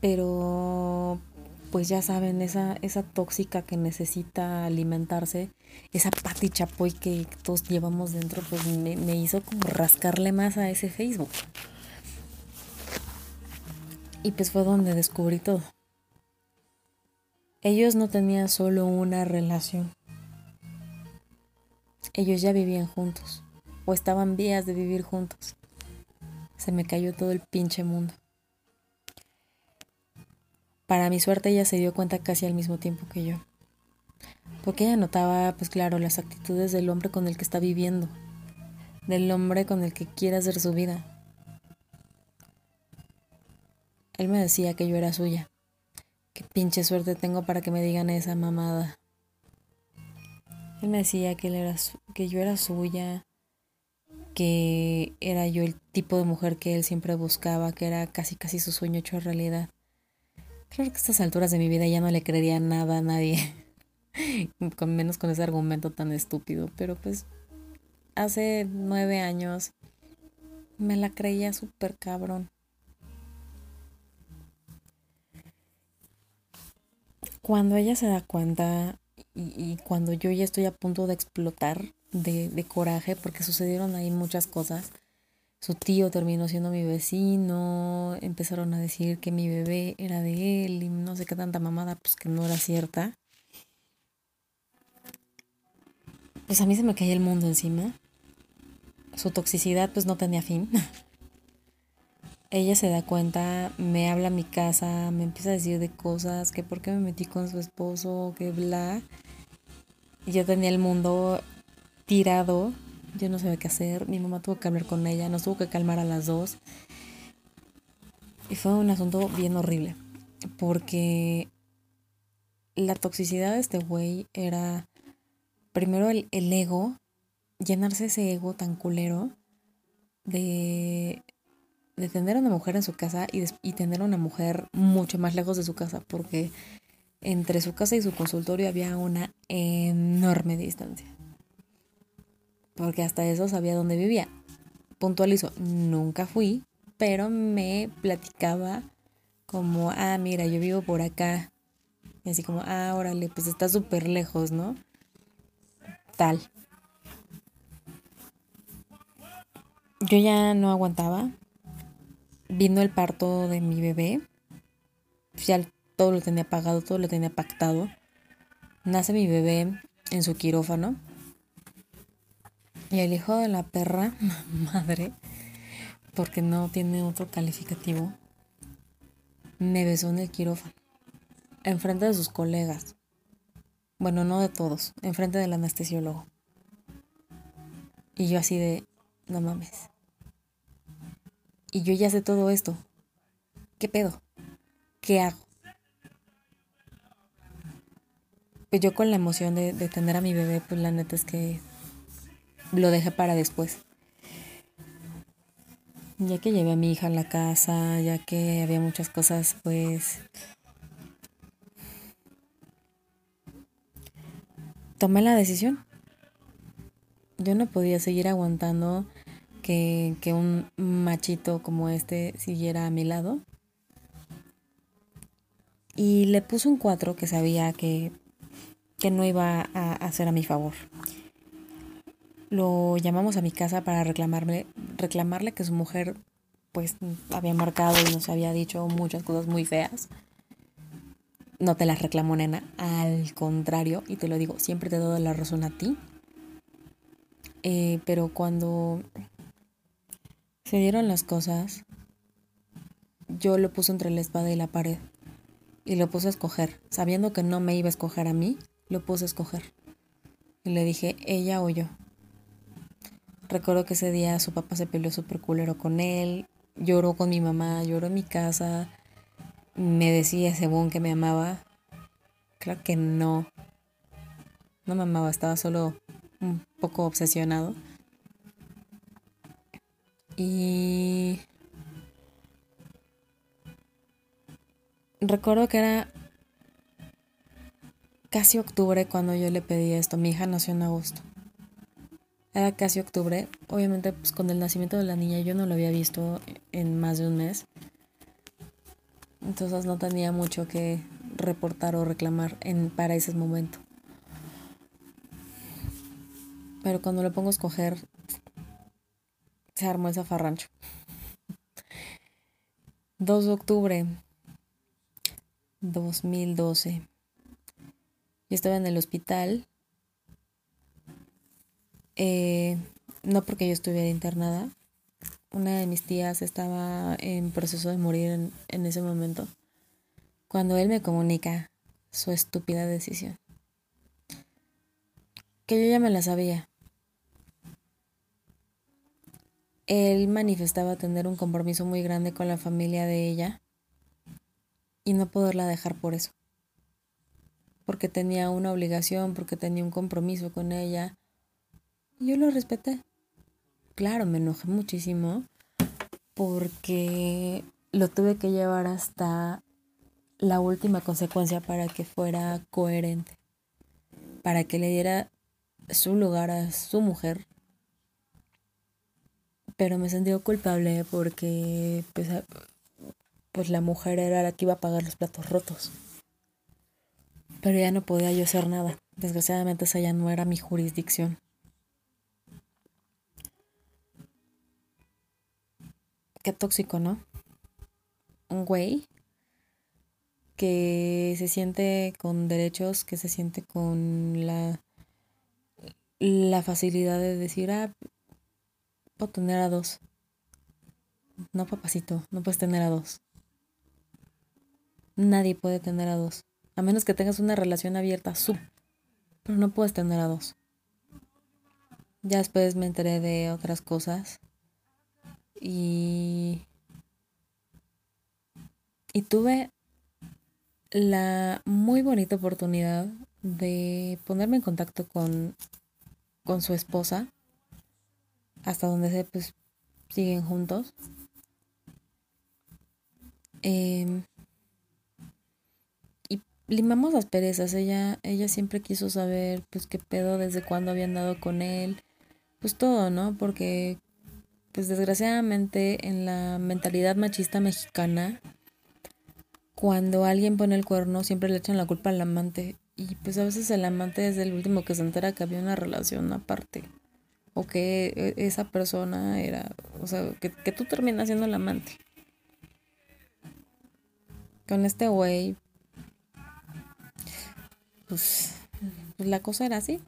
Pero, pues ya saben, esa, esa tóxica que necesita alimentarse, esa pati chapoy que todos llevamos dentro, pues me, me hizo como rascarle más a ese Facebook. Y pues fue donde descubrí todo. Ellos no tenían solo una relación. Ellos ya vivían juntos. O estaban vías de vivir juntos. Se me cayó todo el pinche mundo. Para mi suerte ella se dio cuenta casi al mismo tiempo que yo. Porque ella notaba, pues claro, las actitudes del hombre con el que está viviendo. Del hombre con el que quiere hacer su vida Él me decía que yo era suya. Qué pinche suerte tengo para que me digan esa mamada. Él me decía que, él era que yo era suya, que era yo el tipo de mujer que él siempre buscaba, que era casi casi su sueño hecho realidad. Claro que a estas alturas de mi vida ya no le creería nada a nadie, con menos con ese argumento tan estúpido, pero pues hace nueve años me la creía súper cabrón. Cuando ella se da cuenta y, cuando yo ya estoy a punto de explotar de, coraje, porque sucedieron ahí muchas cosas, su tío terminó siendo mi vecino, empezaron a decir que mi bebé era de él y no sé qué tanta mamada, pues que no era cierta. Pues a mí se me caía el mundo encima. Su toxicidad pues no tenía fin. ella se da cuenta, me habla a mi casa, me empieza a decir de cosas, que por qué me metí con su esposo, que bla. Yo tenía el mundo tirado, yo no sabía qué hacer, mi mamá tuvo que hablar con ella, nos tuvo que calmar a las dos. Y fue un asunto bien horrible, porque la toxicidad de este güey era primero el, el ego, llenarse ese ego tan culero de de tener a una mujer en su casa y, y tener a una mujer mucho más lejos de su casa, porque entre su casa y su consultorio había una enorme distancia. Porque hasta eso sabía dónde vivía. Puntualizo, nunca fui, pero me platicaba como, ah, mira, yo vivo por acá. Y así como, ah, órale, pues está súper lejos, ¿no? Yo ya no aguantaba, vino el parto de mi bebé. Ya todo lo tenía pagado, todo lo tenía pactado. Nace mi bebé en su quirófano. Y el hijo de la perra, madre, porque no tiene otro calificativo, me besó en el quirófano. Enfrente de sus colegas. Bueno, no de todos, enfrente del anestesiólogo. Y yo así de, no mames. Y yo ya sé todo esto. ¿Qué pedo? ¿Qué hago? Pues yo con la emoción de, tener a mi bebé, pues la neta es que lo dejé para después. Ya que llevé a mi hija a la casa, ya que había muchas cosas, pues tomé la decisión. Yo no podía seguir aguantando que, un machito como este siguiera a mi lado. Y le puse un 4 que sabía que que no iba a hacer a mi favor. Lo llamamos a mi casa para reclamarle, reclamarle que su mujer pues había marcado y nos había dicho muchas cosas muy feas. No te las reclamo, nena. Al contrario, y te lo digo, siempre te doy la razón a ti. Eh, pero cuando se dieron las cosas, yo lo puse entre la espada y la pared. Y lo puse a escoger. Sabiendo que no me iba a escoger a mí, lo puse a escoger. Y le dije, ella o yo. Recuerdo que ese día su papá se peleó súper culero con él, lloró con mi mamá, lloró en mi casa, me decía según que me amaba. Claro que no. No me amaba, estaba solo un poco obsesionado. Y recuerdo que era casi octubre cuando yo le pedí esto. Mi hija nació en agosto. Era casi octubre. Obviamente, pues con el nacimiento de la niña yo no lo había visto en más de un mes. Entonces no tenía mucho que reportar o reclamar en, para ese momento. Pero cuando le pongo a escoger, se armó el zafarrancho. 2 de octubre 2012. Yo estaba en el hospital. Eh, no porque yo estuviera internada. Una de mis tías estaba en proceso de morir en, ese momento. Cuando él me comunica su estúpida decisión. Que yo ya me la sabía. Él manifestaba tener un compromiso muy grande con la familia de ella y no poderla dejar por eso. Porque tenía una obligación, porque tenía un compromiso con ella. Yo lo respeté. Claro, me enojé muchísimo porque lo tuve que llevar hasta la última consecuencia para que fuera coherente, para que le diera su lugar a su mujer. Pero me sentí culpable porque pues, pues la mujer era la que iba a pagar los platos rotos. Pero ya no podía yo hacer nada. Desgraciadamente esa ya no era mi jurisdicción. Qué tóxico, ¿no? Un güey que se siente con derechos, que se siente con la, la facilidad de decir, ah, puedo tener a dos. No, papacito, no puedes tener a dos. Nadie puede tener a dos. A menos que tengas una relación abierta, su. Pero no puedes tener a dos. Ya después me enteré de otras cosas. Y. Y tuve la muy bonita oportunidad de ponerme en contacto con, con su esposa. Hasta donde se pues siguen juntos. Eh, limamos las perezas. Ella, ella siempre quiso saber, pues, qué pedo, desde cuándo habían dado con él. Pues todo, ¿no? Porque, pues, desgraciadamente, en la mentalidad machista mexicana, cuando alguien pone el cuerno, siempre le echan la culpa al amante. Y pues a veces el amante es el último que se entera que había una relación aparte. O que e, esa persona era, o sea, que, que tú terminas siendo el amante. Con este güey, pues, pues, la cosa era así.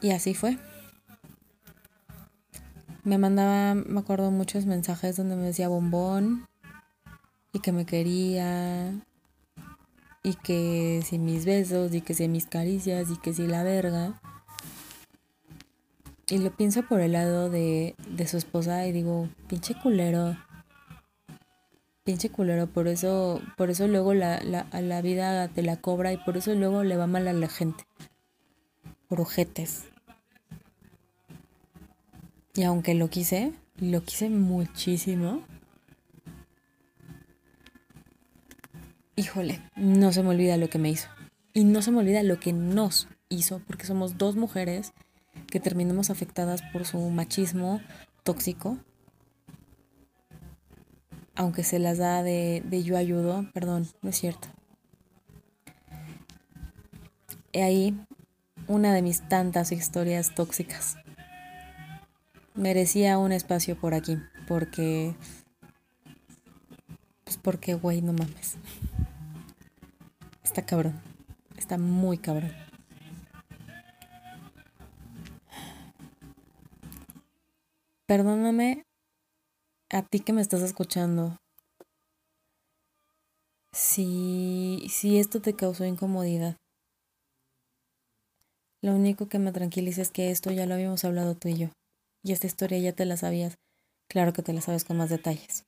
Y así fue. Me mandaba, me acuerdo, muchos mensajes donde me decía bombón y que me quería y que si mis besos y que si mis caricias y que si la verga. Y lo pienso por el lado de, de su esposa y digo, pinche culero pinche culero, por eso, por eso luego la, la, a la vida te la cobra y por eso luego le va mal a la gente. Por ojetes. Y aunque lo quise, lo quise muchísimo. Híjole, no se me olvida lo que me hizo. Y no se me olvida lo que nos hizo, porque somos dos mujeres que terminamos afectadas por su machismo tóxico aunque se las da de, de yo ayudo, perdón, no es cierto. He ahí una de mis tantas historias tóxicas. Merecía un espacio por aquí, porque... Pues porque, güey, no mames. Está cabrón. Está muy cabrón. Perdóname a ti que me estás escuchando. Si, si esto te causó incomodidad. Lo único que me tranquiliza es que esto ya lo habíamos hablado tú y yo. Y esta historia ya te la sabías. Claro que te la sabes con más detalles.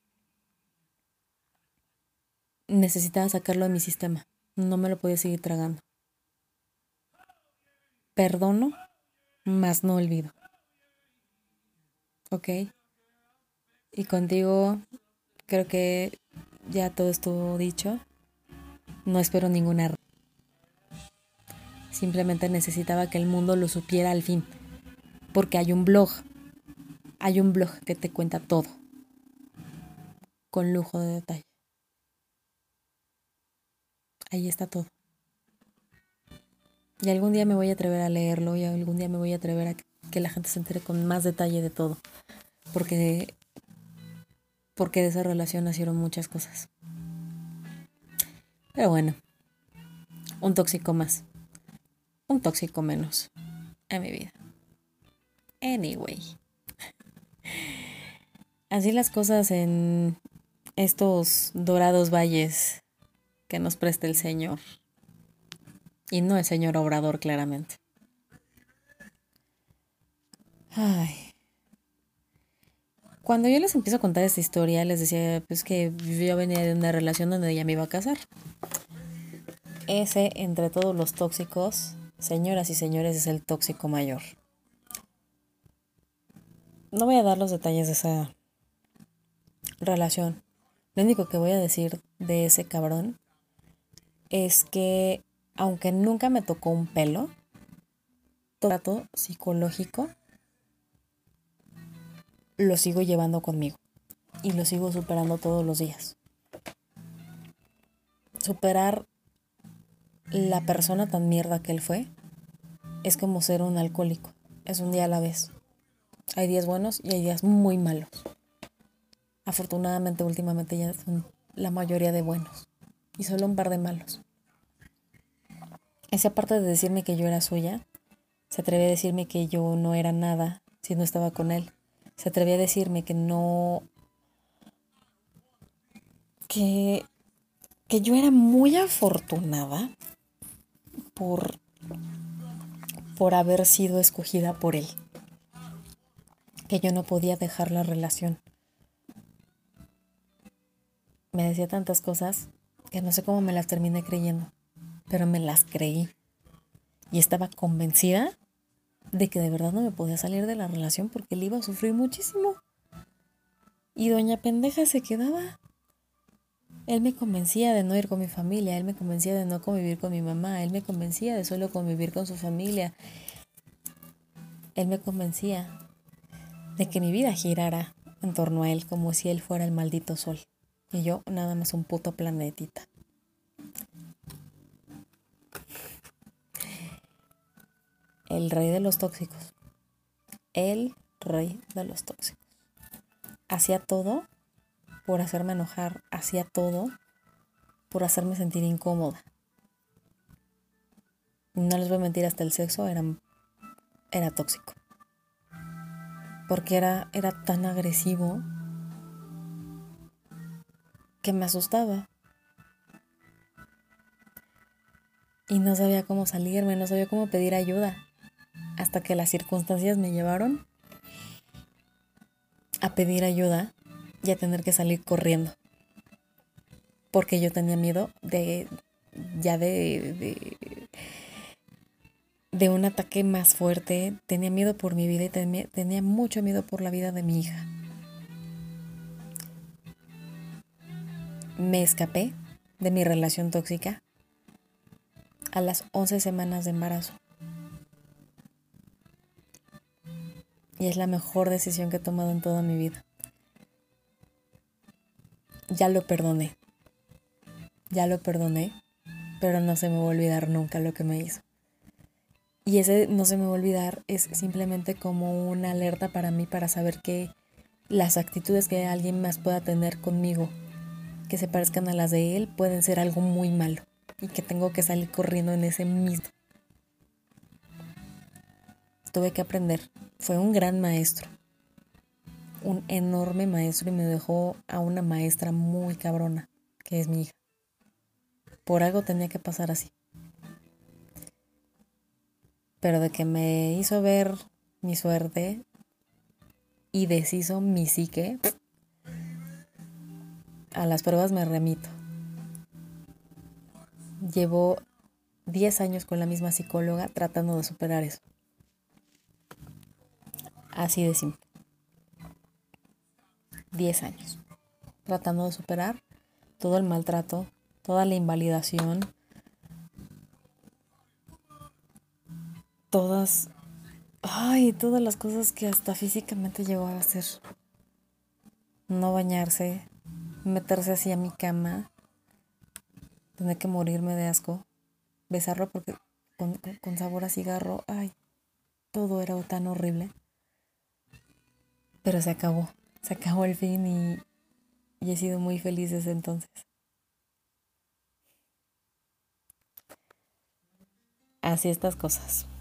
Necesitaba sacarlo de mi sistema. No me lo podía seguir tragando. Perdono, mas no olvido. ¿Ok? Y contigo creo que ya todo estuvo dicho. No espero ninguna. Simplemente necesitaba que el mundo lo supiera al fin. Porque hay un blog. Hay un blog que te cuenta todo. Con lujo de detalle. Ahí está todo. Y algún día me voy a atrever a leerlo y algún día me voy a atrever a que la gente se entere con más detalle de todo. Porque, porque de esa relación nacieron muchas cosas. Pero bueno, un tóxico más. Un tóxico menos en mi vida. Anyway. Así las cosas en estos dorados valles que nos preste el Señor. Y no el Señor Obrador, claramente. Ay. Cuando yo les empiezo a contar esta historia, les decía pues que yo venía de una relación donde ella me iba a casar. Ese, entre todos los tóxicos, señoras y señores, es el tóxico mayor. No voy a dar los detalles de esa relación. Lo único que voy a decir de ese cabrón es que aunque nunca me tocó un pelo, trato psicológico lo sigo llevando conmigo y lo sigo superando todos los días. Superar la persona tan mierda que él fue es como ser un alcohólico. Es un día a la vez. Hay días buenos y hay días muy malos. Afortunadamente últimamente ya son la mayoría de buenos y solo un par de malos. Esa parte de decirme que yo era suya, se atrevía a decirme que yo no era nada si no estaba con él. Se atrevía a decirme que no... que, que yo era muy afortunada por, por haber sido escogida por él. Que yo no podía dejar la relación me decía tantas cosas que no sé cómo me las terminé creyendo, pero me las creí. Y estaba convencida de que de verdad no me podía salir de la relación porque él iba a sufrir muchísimo. Y doña pendeja se quedaba. Él me convencía de no ir con mi familia, él me convencía de no convivir con mi mamá, él me convencía de solo convivir con su familia. Él me convencía de que mi vida girara en torno a él como si él fuera el maldito sol. Y yo nada más un puto planetita. El rey de los tóxicos. El rey de los tóxicos. Hacía todo por hacerme enojar. Hacía todo por hacerme sentir incómoda. No les voy a mentir, hasta el sexo era, era tóxico. Porque era, era tan agresivo que me asustaba. Y no sabía cómo salirme, no sabía cómo pedir ayuda. Hasta que las circunstancias me llevaron a pedir ayuda y a tener que salir corriendo. Porque yo tenía miedo de ya de, de, de un ataque más fuerte. Tenía miedo por mi vida y tenía mucho miedo por la vida de mi hija. me escapé de mi relación tóxica a las 11 semanas de embarazo. Y es la mejor decisión que he tomado en toda mi vida. Ya lo perdoné. Ya lo perdoné, pero no se me va a olvidar nunca lo que me hizo. Y ese no se me va a olvidar, es simplemente como una alerta para mí para saber que las actitudes que alguien más pueda tener conmigo, que se parezcan a las de él, pueden ser algo muy malo y que tengo que salir corriendo en ese mismo. Tuve que aprender. Fue un gran maestro. Un enorme maestro y me dejó a una maestra muy cabrona, que es mi hija. Por algo tenía que pasar así. Pero de que me hizo ver mi suerte, y deshizo mi psique, a las pruebas me remito. Llevo 10 años con la misma psicóloga tratando de superar eso. Así de simple. 10 años. Tratando de superar todo el maltrato, toda la invalidación, todas Ay, todas las cosas que hasta físicamente llegó a hacer. No bañarse, meterse así a mi cama, tener que morirme de asco, besarlo porque con, sabor a cigarro, ay, todo era tan horrible. Pero se acabó, se acabó el fin y, y he sido muy feliz desde entonces. Así estas cosas.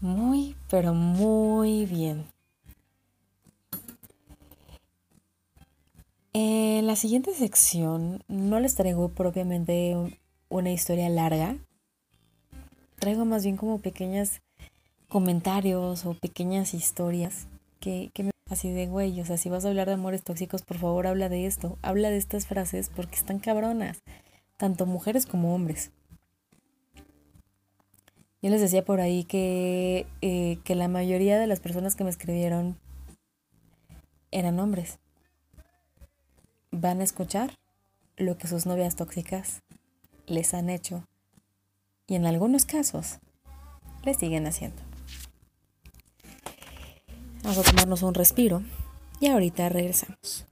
Muy, pero muy bien. En la siguiente sección no les traigo propiamente una historia larga. Traigo más bien como pequeños comentarios o pequeñas historias que, que me así de güey, o sea, si vas a hablar de amores tóxicos, por favor habla de esto, habla de estas frases porque están cabronas, tanto mujeres como hombres. Yo les decía por ahí que, eh, que la mayoría de las personas que me escribieron eran hombres. Van a escuchar lo que sus novias tóxicas les han hecho y en algunos casos les siguen haciendo. Vamos a tomarnos un respiro y ahorita regresamos.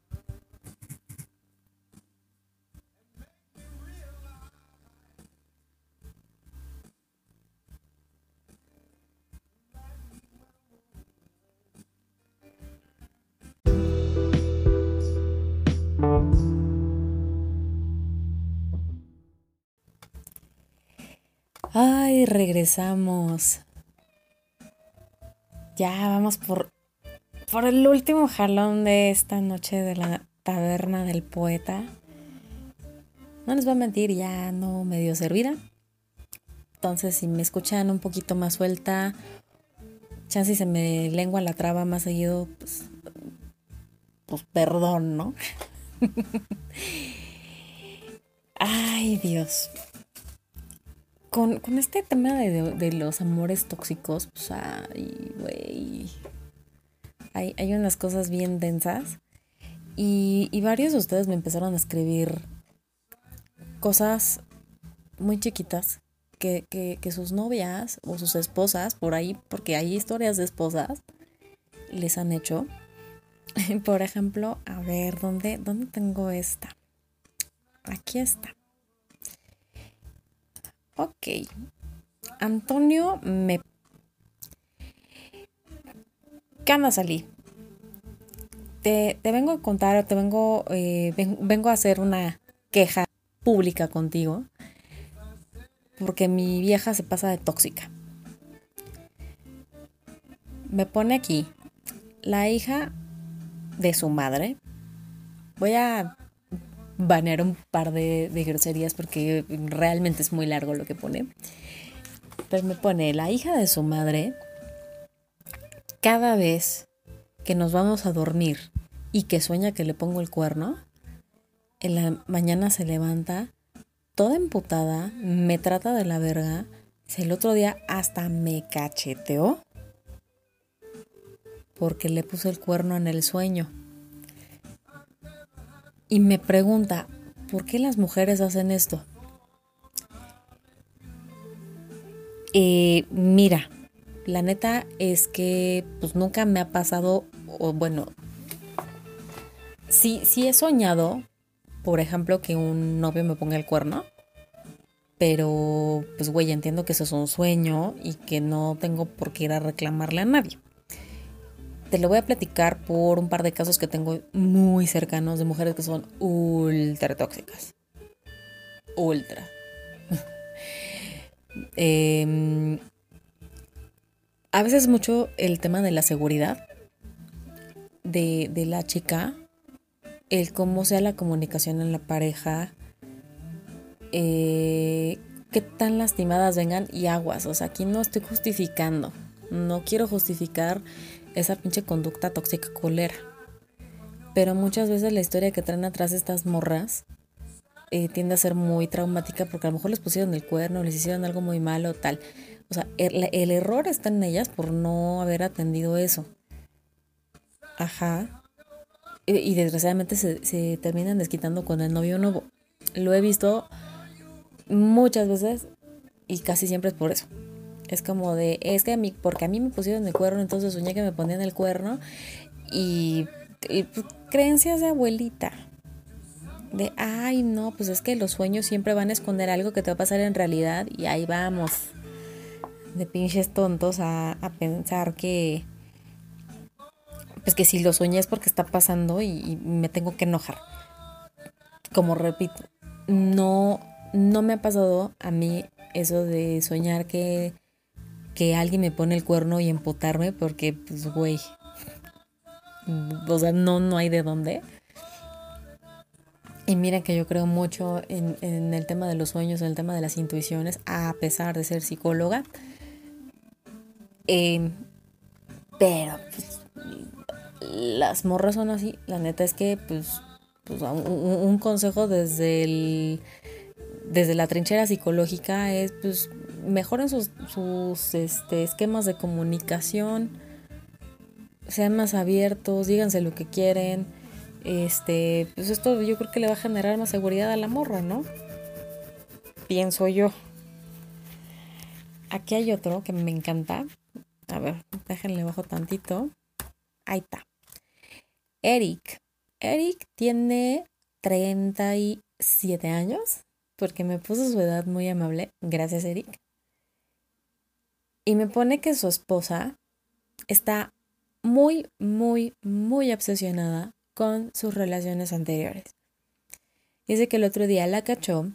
Ay, regresamos. Ya vamos por, por el último jalón de esta noche de la taberna del poeta. No les voy a mentir, ya no medio servida. Entonces, si me escuchan un poquito más suelta, chance si se me lengua la traba más seguido, pues, pues perdón, ¿no? Ay, Dios con, este tema de, los amores tóxicos, pues, ay, güey. Hay, hay, unas cosas bien densas. Y, varios de ustedes me empezaron a escribir cosas muy chiquitas que, que, sus novias o sus esposas, por ahí, porque hay historias de esposas, les han hecho. Por ejemplo, a ver, ¿dónde, dónde tengo esta? Aquí está. Ok. Antonio me... ¿Qué anda salí? Te, te, vengo a contar, te vengo, eh, vengo a hacer una queja pública contigo. Porque mi vieja se pasa de tóxica. Me pone aquí la hija de su madre. Voy a banear un par de, groserías porque realmente es muy largo lo que pone. Pero me pone la hija de su madre cada vez que nos vamos a dormir y que sueña que le pongo el cuerno, en la mañana se levanta toda emputada, me trata de la verga. El otro día hasta me cacheteó porque le puse el cuerno en el sueño y me pregunta, ¿por qué las mujeres hacen esto? Eh, mira, la neta es que pues nunca me ha pasado, o bueno, sí, sí he soñado, por ejemplo, que un novio me ponga el cuerno, Pero, pues, güey, entiendo que eso es un sueño y que no tengo por qué ir a reclamarle a nadie. Te lo voy a platicar por un par de casos que tengo muy cercanos de mujeres que son ultra tóxicas. Ultra. Em, a veces mucho el tema de la seguridad de, la chica, el cómo sea la comunicación en la pareja, eh, qué tan lastimadas vengan y aguas. O sea, aquí no estoy justificando. No quiero justificar esa pinche conducta tóxica colera. Pero muchas veces la historia que traen atrás estas morras eh, tiende a ser muy traumática porque a lo mejor les pusieron el cuerno, les hicieron algo muy malo, tal. O sea, el, error está en ellas por no haber atendido eso. Ajá. Y, desgraciadamente se, se terminan desquitando con el novio nuevo. Lo he visto muchas veces y casi siempre es por eso. Es como de, es que a mí, porque a mí me pusieron el cuerno, entonces soñé que me ponían el cuerno y, pues, creencias de abuelita. De, ay, no, pues es que los sueños siempre van a esconder algo que te va a pasar en realidad y ahí vamos. De pinches tontos a, a pensar que, pues que si lo soñé es porque está pasando y, y me tengo que enojar. Como repito, no no me ha pasado a mí eso de soñar que, que alguien me pone el cuerno y emputarme porque, pues, güey, o sea, no, no hay de dónde. Y miren que yo creo mucho en, en, el tema de los sueños, en el tema de las intuiciones, a pesar de ser psicóloga. Em, pero pues, las morras son así. La neta es que, pues, pues un, consejo desde desde la trinchera psicológica es pues mejoren sus, este, esquemas de comunicación, sean más abiertos, díganse lo que quieren. Este, pues esto yo creo que le va a generar más seguridad a la morra, ¿no? Pienso yo. Aquí hay otro que me encanta. A ver, déjenle bajo tantito. Ahí está. Eric. Eric tiene 37 años porque me puso su edad muy amable, gracias Eric. Y me pone que su esposa está muy, muy, muy obsesionada con sus relaciones anteriores. Dice que el otro día la cachó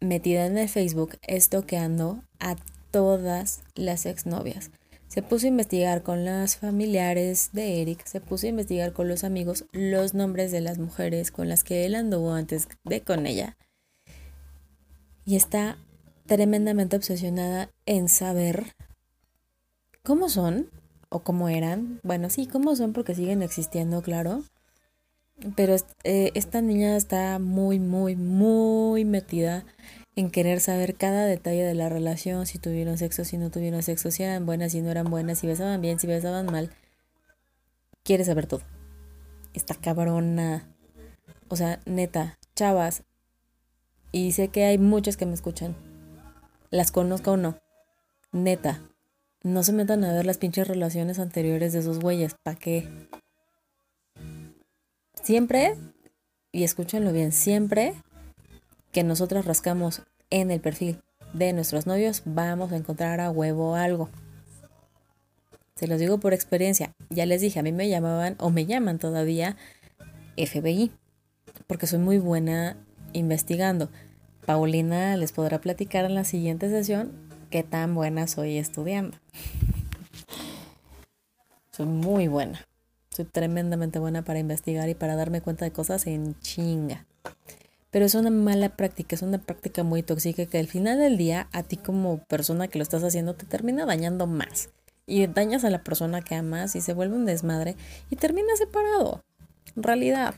metida en el Facebook estoqueando a todas las exnovias. Se puso a investigar con las familiares de Eric, se puso a investigar con los amigos los nombres de las mujeres con las que él anduvo antes de con ella y está tremendamente obsesionada en saber cómo son o cómo eran. Bueno, sí, cómo son porque siguen existiendo, claro. Pero eh, esta niña está muy, muy, muy metida en querer saber cada detalle de la relación, si tuvieron sexo, si no tuvieron sexo, si eran buenas, si no eran buenas, si besaban bien, si besaban mal. Quiere saber todo. Está cabrona. O sea, neta, chavas, y sé que hay muchos que me escuchan. Las conozco o no. Neta. No se metan a ver las pinches relaciones anteriores de esos güeyes. ¿Para qué? Siempre, y escúchenlo bien, siempre que nosotros rascamos en el perfil de nuestros novios, vamos a encontrar a huevo algo. Se los digo por experiencia. Ya les dije, a mí me llamaban o me llaman todavía FBI, porque soy muy buena investigando. Paulina les podrá platicar en la siguiente sesión qué tan buena soy estudiando. Soy muy buena. Soy tremendamente buena para investigar y para darme cuenta de cosas en chinga. Pero es una mala práctica, es una práctica muy tóxica que al final del día a ti como persona que lo estás haciendo te termina dañando más. Y dañas a la persona que amas y se vuelve un desmadre y termina separado. En realidad.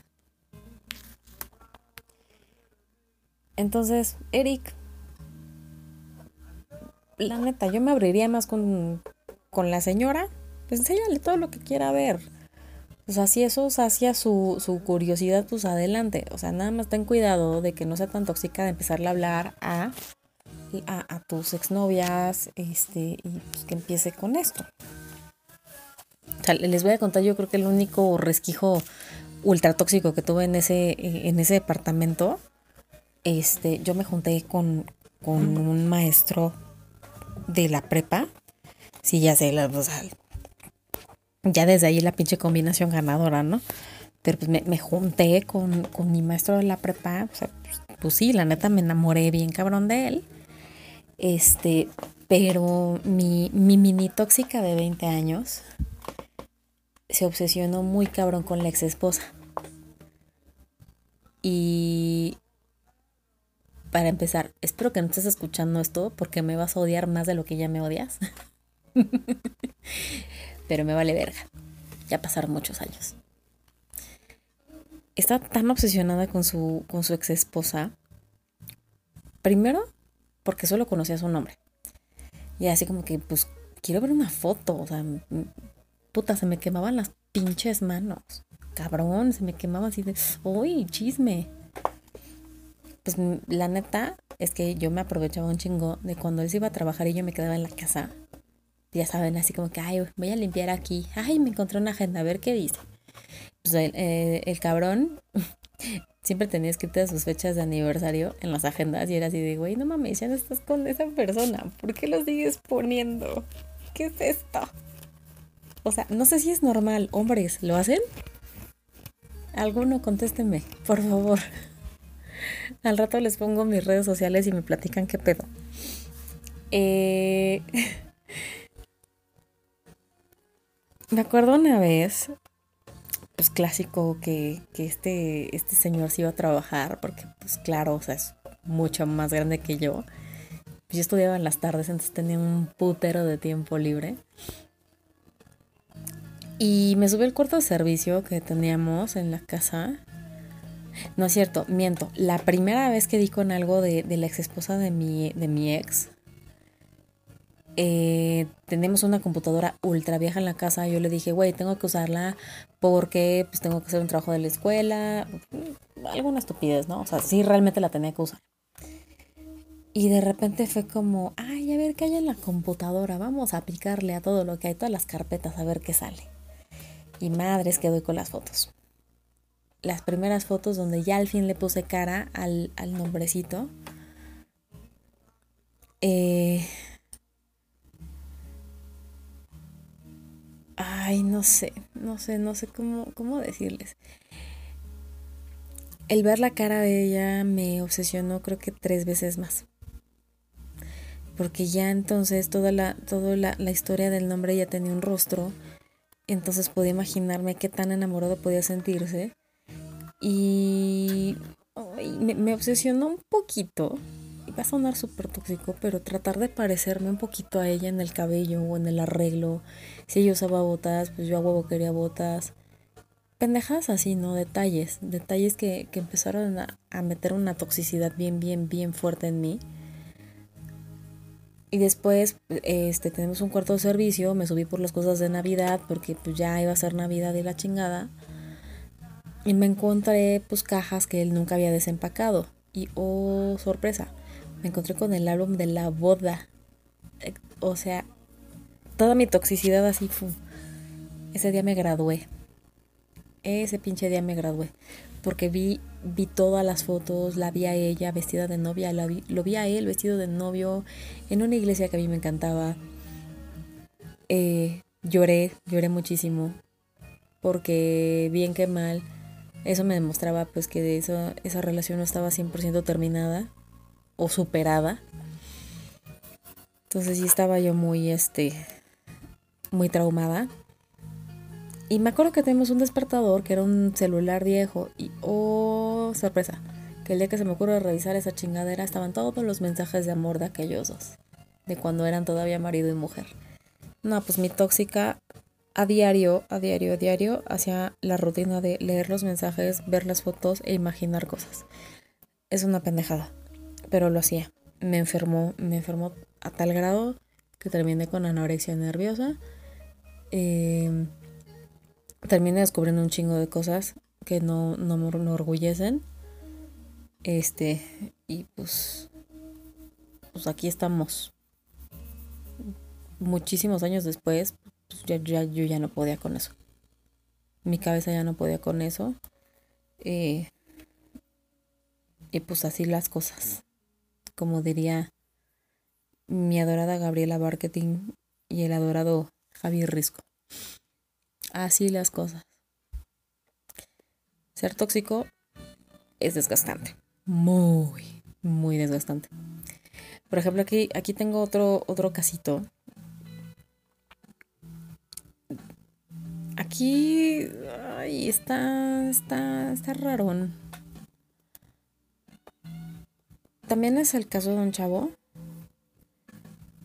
Entonces, Eric, la neta, yo me abriría más con, la señora. Pues enséñale todo lo que quiera ver. O sea, si eso sacia su, su curiosidad, pues adelante. O sea, nada más ten cuidado de que no sea tan tóxica de empezarle a hablar a, a, a tus exnovias este, y pues que empiece con esto. O sea, les voy a contar, yo creo que el único resquijo ultra tóxico que tuve en ese, en ese departamento este, yo me junté con, con un maestro de la prepa. Sí, ya sé, la, ya desde ahí la pinche combinación ganadora, ¿no? Pero pues me, junté con, mi maestro de la prepa. O sea, pues, pues, sí, la neta me enamoré bien cabrón de él. Este, pero mi, mi mini tóxica de 20 años se obsesionó muy cabrón con la ex esposa. Y para empezar, espero que no estés escuchando esto porque me vas a odiar más de lo que ya me odias. Pero me vale verga. Ya pasaron muchos años. Estaba tan obsesionada con su, con su ex esposa. Primero, porque solo conocía su nombre. Y así como que, pues, quiero ver una foto. O sea, puta, se me quemaban las pinches manos. Cabrón, se me quemaba así de, uy, chisme. Pues la neta es que yo me aprovechaba un chingo de cuando él se iba a trabajar y yo me quedaba en la casa. Ya saben, así como que, ay, voy a limpiar aquí. Ay, me encontré una agenda, a ver qué dice. Pues el, eh, el cabrón siempre tenía escritas sus fechas de aniversario en las agendas y era así de, güey, no mames, ya no estás con esa persona. ¿Por qué lo sigues poniendo? ¿Qué es esto? O sea, no sé si es normal. Hombres, ¿lo hacen? Alguno, contéstenme, por favor. Al rato les pongo mis redes sociales y me platican qué pedo. Eh... me acuerdo una vez, pues clásico, que, que, este, este señor se iba a trabajar, porque pues claro, o sea, es mucho más grande que yo. Yo estudiaba en las tardes, entonces tenía un putero de tiempo libre. Y me subí al cuarto de servicio que teníamos en la casa. No es cierto, miento. La primera vez que di con algo de, la ex esposa de mi, de mi ex, eh, tenemos una computadora ultra vieja en la casa. Yo le dije, güey, tengo que usarla porque pues tengo que hacer un trabajo de la escuela. Alguna estupidez, ¿no? O sea, sí realmente la tenía que usar. Y de repente fue como, ay, a ver qué hay en la computadora. Vamos a picarle a todo lo que hay, todas las carpetas, a ver qué sale. Y madres que doy con las fotos. Las primeras fotos donde ya al fin le puse cara al, nombrecito. Eh, ay, no sé, no sé, no sé cómo, cómo decirles. El ver la cara de ella me obsesionó creo que tres veces más. Porque ya entonces toda la, toda la, la historia del nombre ya tenía un rostro entonces podía imaginarme qué tan enamorado podía sentirse. Y me, obsesionó un poquito. Va a sonar súper tóxico, pero tratar de parecerme un poquito a ella en el cabello o en el arreglo. Si ella usaba botas, pues yo a huevo quería botas. Pendejas así, ¿no? Detalles. Detalles que, que empezaron a, a meter una toxicidad bien, bien, bien fuerte en mí. Y después, este, tenemos un cuarto de servicio, me subí por las cosas de Navidad, porque pues ya iba a ser Navidad y la chingada. Y me encontré pues cajas que él nunca había desempacado. Y oh, sorpresa, me encontré con el álbum de la boda. Eh, o sea, toda mi toxicidad así fue. Ese día me gradué. Ese pinche día me gradué. Porque vi, vi todas las fotos, la vi a ella vestida de novia, la vi, lo vi a él vestido de novio en una iglesia que a mí me encantaba. Eh, lloré, lloré muchísimo. Porque bien que mal, eso me demostraba pues que de eso, esa relación no estaba 100% terminada o superada. Entonces sí estaba yo muy, este, muy traumada. Y me acuerdo que tenemos un despertador que era un celular viejo y oh, sorpresa, que el día que se me ocurre revisar esa chingadera estaban todos los mensajes de amor de aquellos dos, de cuando eran todavía marido y mujer. No, pues mi tóxica a diario, a diario, a diario hacía la rutina de leer los mensajes, ver las fotos e imaginar cosas. Es una pendejada, pero lo hacía. Me enfermó, me enfermó a tal grado que terminé con anorexia nerviosa. Eh, terminé descubriendo un chingo de cosas que no, no me enorgullecen. Este, y pues, pues aquí estamos. Muchísimos años después, pues ya, yo ya no podía con eso. Mi cabeza ya no podía con eso. Eh, y pues así las cosas. como diría mi adorada Gabriela Marketing y el adorado Javier Risco. Así las cosas. Ser tóxico es desgastante. Muy, muy desgastante. Por ejemplo, aquí, aquí tengo otro, otro casito. Aquí ay, está, está, está raro. También es el caso de un chavo.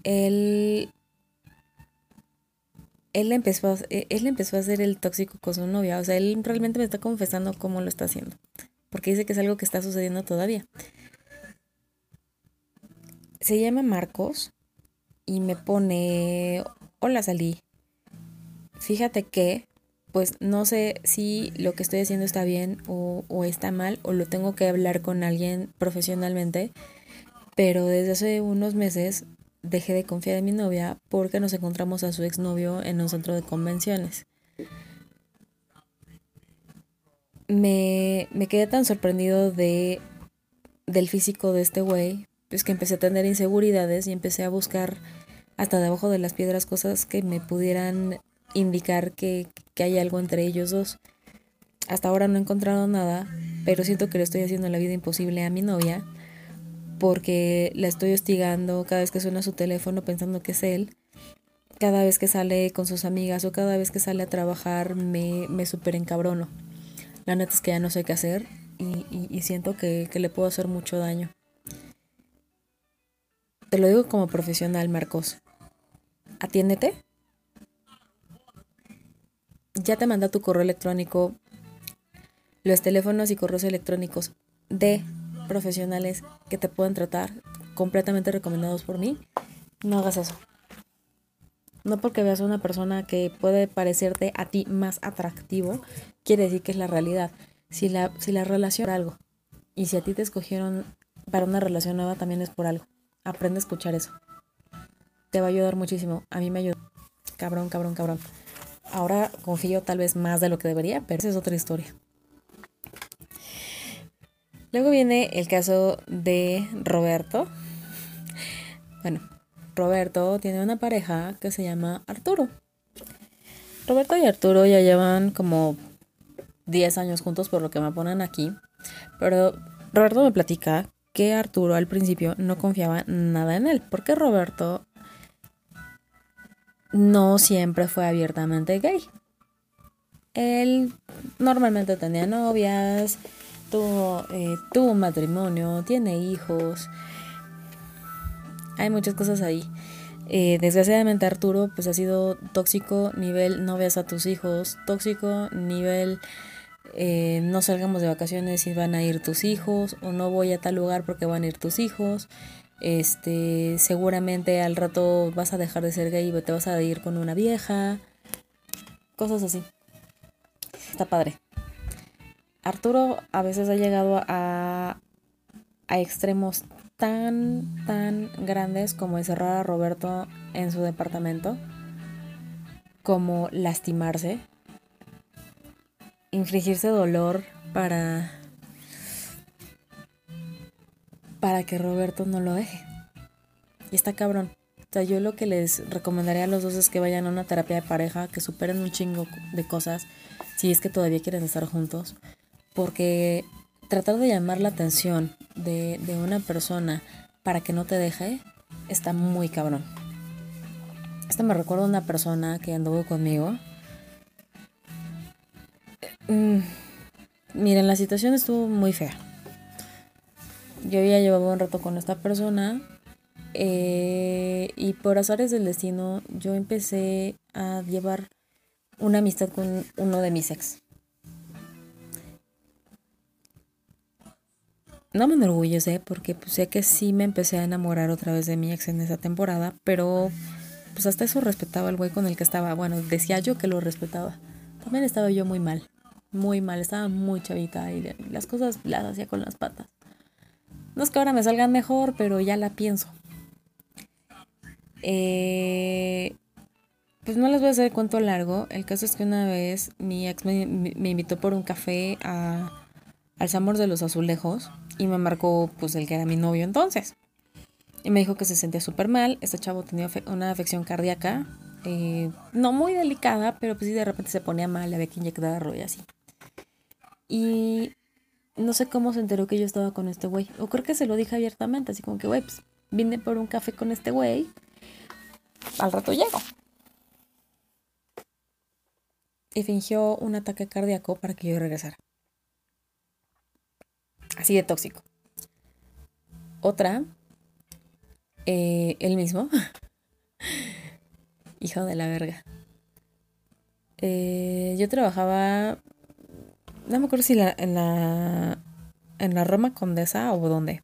Él él empezó, a, él empezó a hacer el tóxico con su novia. O sea, él realmente me está confesando cómo lo está haciendo. Porque dice que es algo que está sucediendo todavía. Se llama Marcos y me pone, hola Salí. Fíjate que, pues no sé si lo que estoy haciendo está bien o, o está mal o lo tengo que hablar con alguien profesionalmente. Pero desde hace unos meses dejé de confiar en mi novia porque nos encontramos a su exnovio en un centro de convenciones. Me, me quedé tan sorprendido de, del físico de este güey, pues que empecé a tener inseguridades y empecé a buscar hasta debajo de las piedras cosas que me pudieran indicar que, que hay algo entre ellos dos. Hasta ahora no he encontrado nada, pero siento que le estoy haciendo la vida imposible a mi novia porque la estoy hostigando cada vez que suena su teléfono pensando que es él. Cada vez que sale con sus amigas o cada vez que sale a trabajar me, me super encabrono. La neta es que ya no sé qué hacer y, siento que, que le puedo hacer mucho daño. Te lo digo como profesional, Marcos. Atiéndete. Ya te manda tu correo electrónico, los teléfonos y correos electrónicos de profesionales que te pueden tratar completamente recomendados por mí, no hagas eso. No porque veas a una persona que puede parecerte a ti más atractivo, quiere decir que es la realidad. Si la, si la relación es algo, y si a ti te escogieron para una relación nueva, también es por algo. Aprende a escuchar eso. Te va a ayudar muchísimo. A mí me ayuda. Cabrón, cabrón, cabrón. Ahora confío tal vez más de lo que debería, pero esa es otra historia. Luego viene el caso de Roberto. Bueno, Roberto tiene una pareja que se llama Arturo. Roberto y Arturo ya llevan como 10 años juntos por lo que me ponen aquí. Pero Roberto me platica que Arturo al principio no confiaba nada en él. Porque Roberto no siempre fue abiertamente gay. Él normalmente tenía novias, tuvo, eh, tuvo un matrimonio, tiene hijos. Hay muchas cosas ahí. Eh, desgraciadamente Arturo pues ha sido tóxico nivel no veas a tus hijos, tóxico nivel eh, no salgamos de vacaciones y van a ir tus hijos o no voy a tal lugar porque van a ir tus hijos. Este, seguramente al rato vas a dejar de ser gay y te vas a ir con una vieja. Cosas así. Está padre. Arturo a veces ha llegado a, a extremos tan, tan grandes como encerrar a Roberto en su departamento, como lastimarse, infligirse dolor para para que Roberto no lo deje. Y está cabrón. O sea, yo lo que les recomendaría a los dos es que vayan a una terapia de pareja, que superen un chingo de cosas, si es que todavía quieren estar juntos porque tratar de llamar la atención de, una persona para que no te deje está muy cabrón. Esto me recuerda a una persona que anduvo conmigo. Mm, miren, la situación estuvo muy fea. Yo había llevado un rato con esta persona eh, y por azares del destino yo empecé a llevar una amistad con uno de mis ex. no me enorgullece porque pues, sé que sí me empecé a enamorar otra vez de mi ex en esa temporada, pero pues hasta eso respetaba al güey con el que estaba. Bueno, decía yo que lo respetaba. También estaba yo muy mal, muy mal, estaba muy chavita y las cosas las hacía con las patas. No es que ahora me salgan mejor, pero ya la pienso. Eh, pues no les voy a hacer cuento largo. El caso es que una vez mi ex me, invitó por un café a, al Samor de los Azulejos y me marcó pues el que era mi novio entonces. Y me dijo que se sentía súper mal. Este chavo tenía una afección cardíaca. Eh, no muy delicada, pero pues sí de repente se ponía mal, le había que inyectarlo y así. Y no sé cómo se enteró que yo estaba con este güey. O creo que se lo dije abiertamente, así como que, güey, pues vine por un café con este güey. Al rato llego. Y fingió un ataque cardíaco para que yo regresara. Así de tóxico. Otra, eh, él mismo. Hijo de la verga. Eh, yo trabajaba no me acuerdo si la, en la en la Roma Condesa o dónde.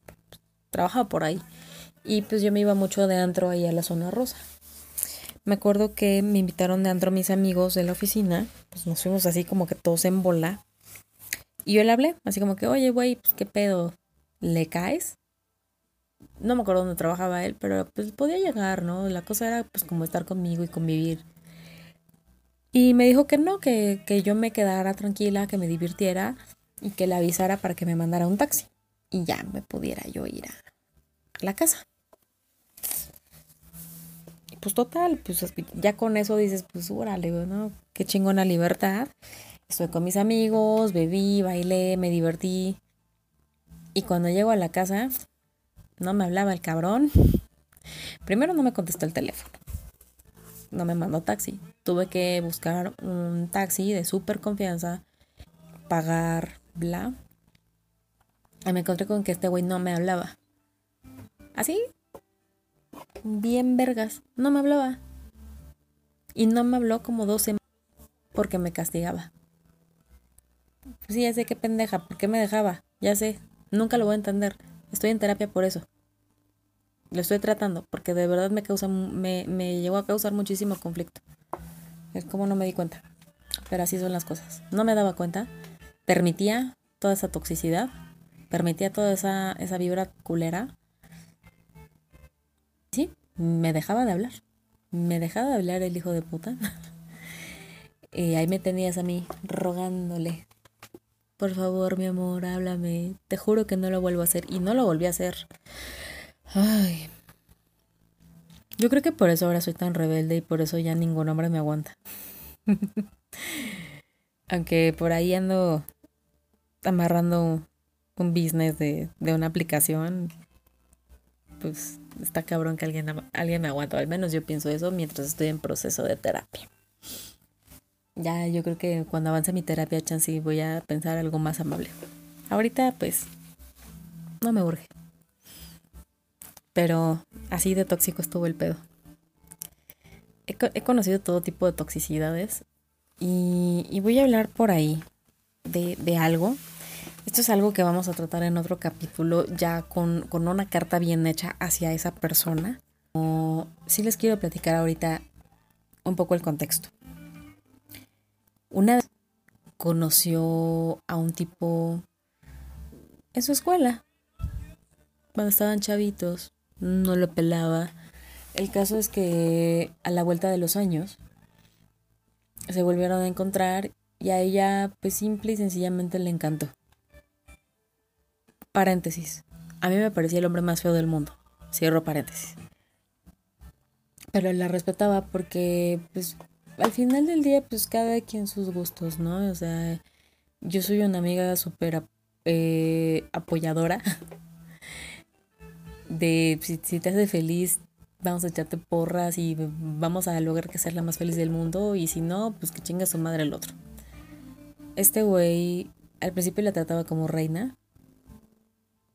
Trabajaba por ahí. Y pues yo me iba mucho de antro ahí a la zona rosa. Me acuerdo que me invitaron de antro mis amigos de la oficina. Pues nos fuimos así como que todos en bola. Y yo le hablé, así como que, oye, güey, pues qué pedo, ¿le caes? No me acuerdo dónde trabajaba él, pero pues podía llegar, ¿no? La cosa era pues como estar conmigo y convivir. Y me dijo que no, que, yo me quedara tranquila, que me divirtiera y que le avisara para que me mandara un taxi. Y ya me pudiera yo ir a la casa. Y pues total, pues ya con eso dices, pues órale, ¿no? Qué chingona libertad. Estoy con mis amigos, bebí, bailé, me divertí. Y cuando llego a la casa, no me hablaba el cabrón. Primero no me contestó el teléfono no me mandó taxi. Tuve que buscar un taxi de súper confianza, pagar, bla. Y me encontré con que este güey no me hablaba. Así, bien vergas, no me hablaba. Y no me habló como dos semanas porque me castigaba. Sí, ya sé qué pendeja, ¿por qué me dejaba? Ya sé, nunca lo voy a entender. Estoy en terapia por eso lo estoy tratando, porque de verdad me causa, me, me llegó a causar muchísimo conflicto. Es como no me di cuenta. Pero así son las cosas. No me daba cuenta. Permitía toda esa toxicidad. Permitía toda esa, esa vibra culera. Sí, me dejaba de hablar. Me dejaba de hablar el hijo de puta. y ahí me tenías a mí rogándole. Por favor, mi amor, háblame. Te juro que no lo vuelvo a hacer. Y no lo volví a hacer. Ay. Yo creo que por eso ahora soy tan rebelde y por eso ya ningún hombre me aguanta. Aunque por ahí ando amarrando un business de, de, una aplicación, pues está cabrón que alguien, alguien me aguante. Al menos yo pienso eso mientras estoy en proceso de terapia. Ya yo creo que cuando avance mi terapia, chance voy a pensar algo más amable. Ahorita, pues, no me urge. Pero así de tóxico estuvo el pedo. He, conocido todo tipo de toxicidades y, voy a hablar por ahí de, algo. Esto es algo que vamos a tratar en otro capítulo ya con, una carta bien hecha hacia esa persona. O, sí les quiero platicar ahorita un poco el contexto. Una vez conoció a un tipo en su escuela, cuando estaban chavitos, no lo pelaba. El caso es que a la vuelta de los años se volvieron a encontrar y a ella pues simple y sencillamente le encantó. Paréntesis. A mí me parecía el hombre más feo del mundo. Cierro paréntesis. Pero la respetaba porque pues al final del día pues cada quien sus gustos, ¿no? O sea, yo soy una amiga súper eh, apoyadora de si, te hace feliz, vamos a echarte porras y vamos a lograr que seas la más feliz del mundo y si no, pues que chinga su madre el otro. Este güey al principio la trataba como reina.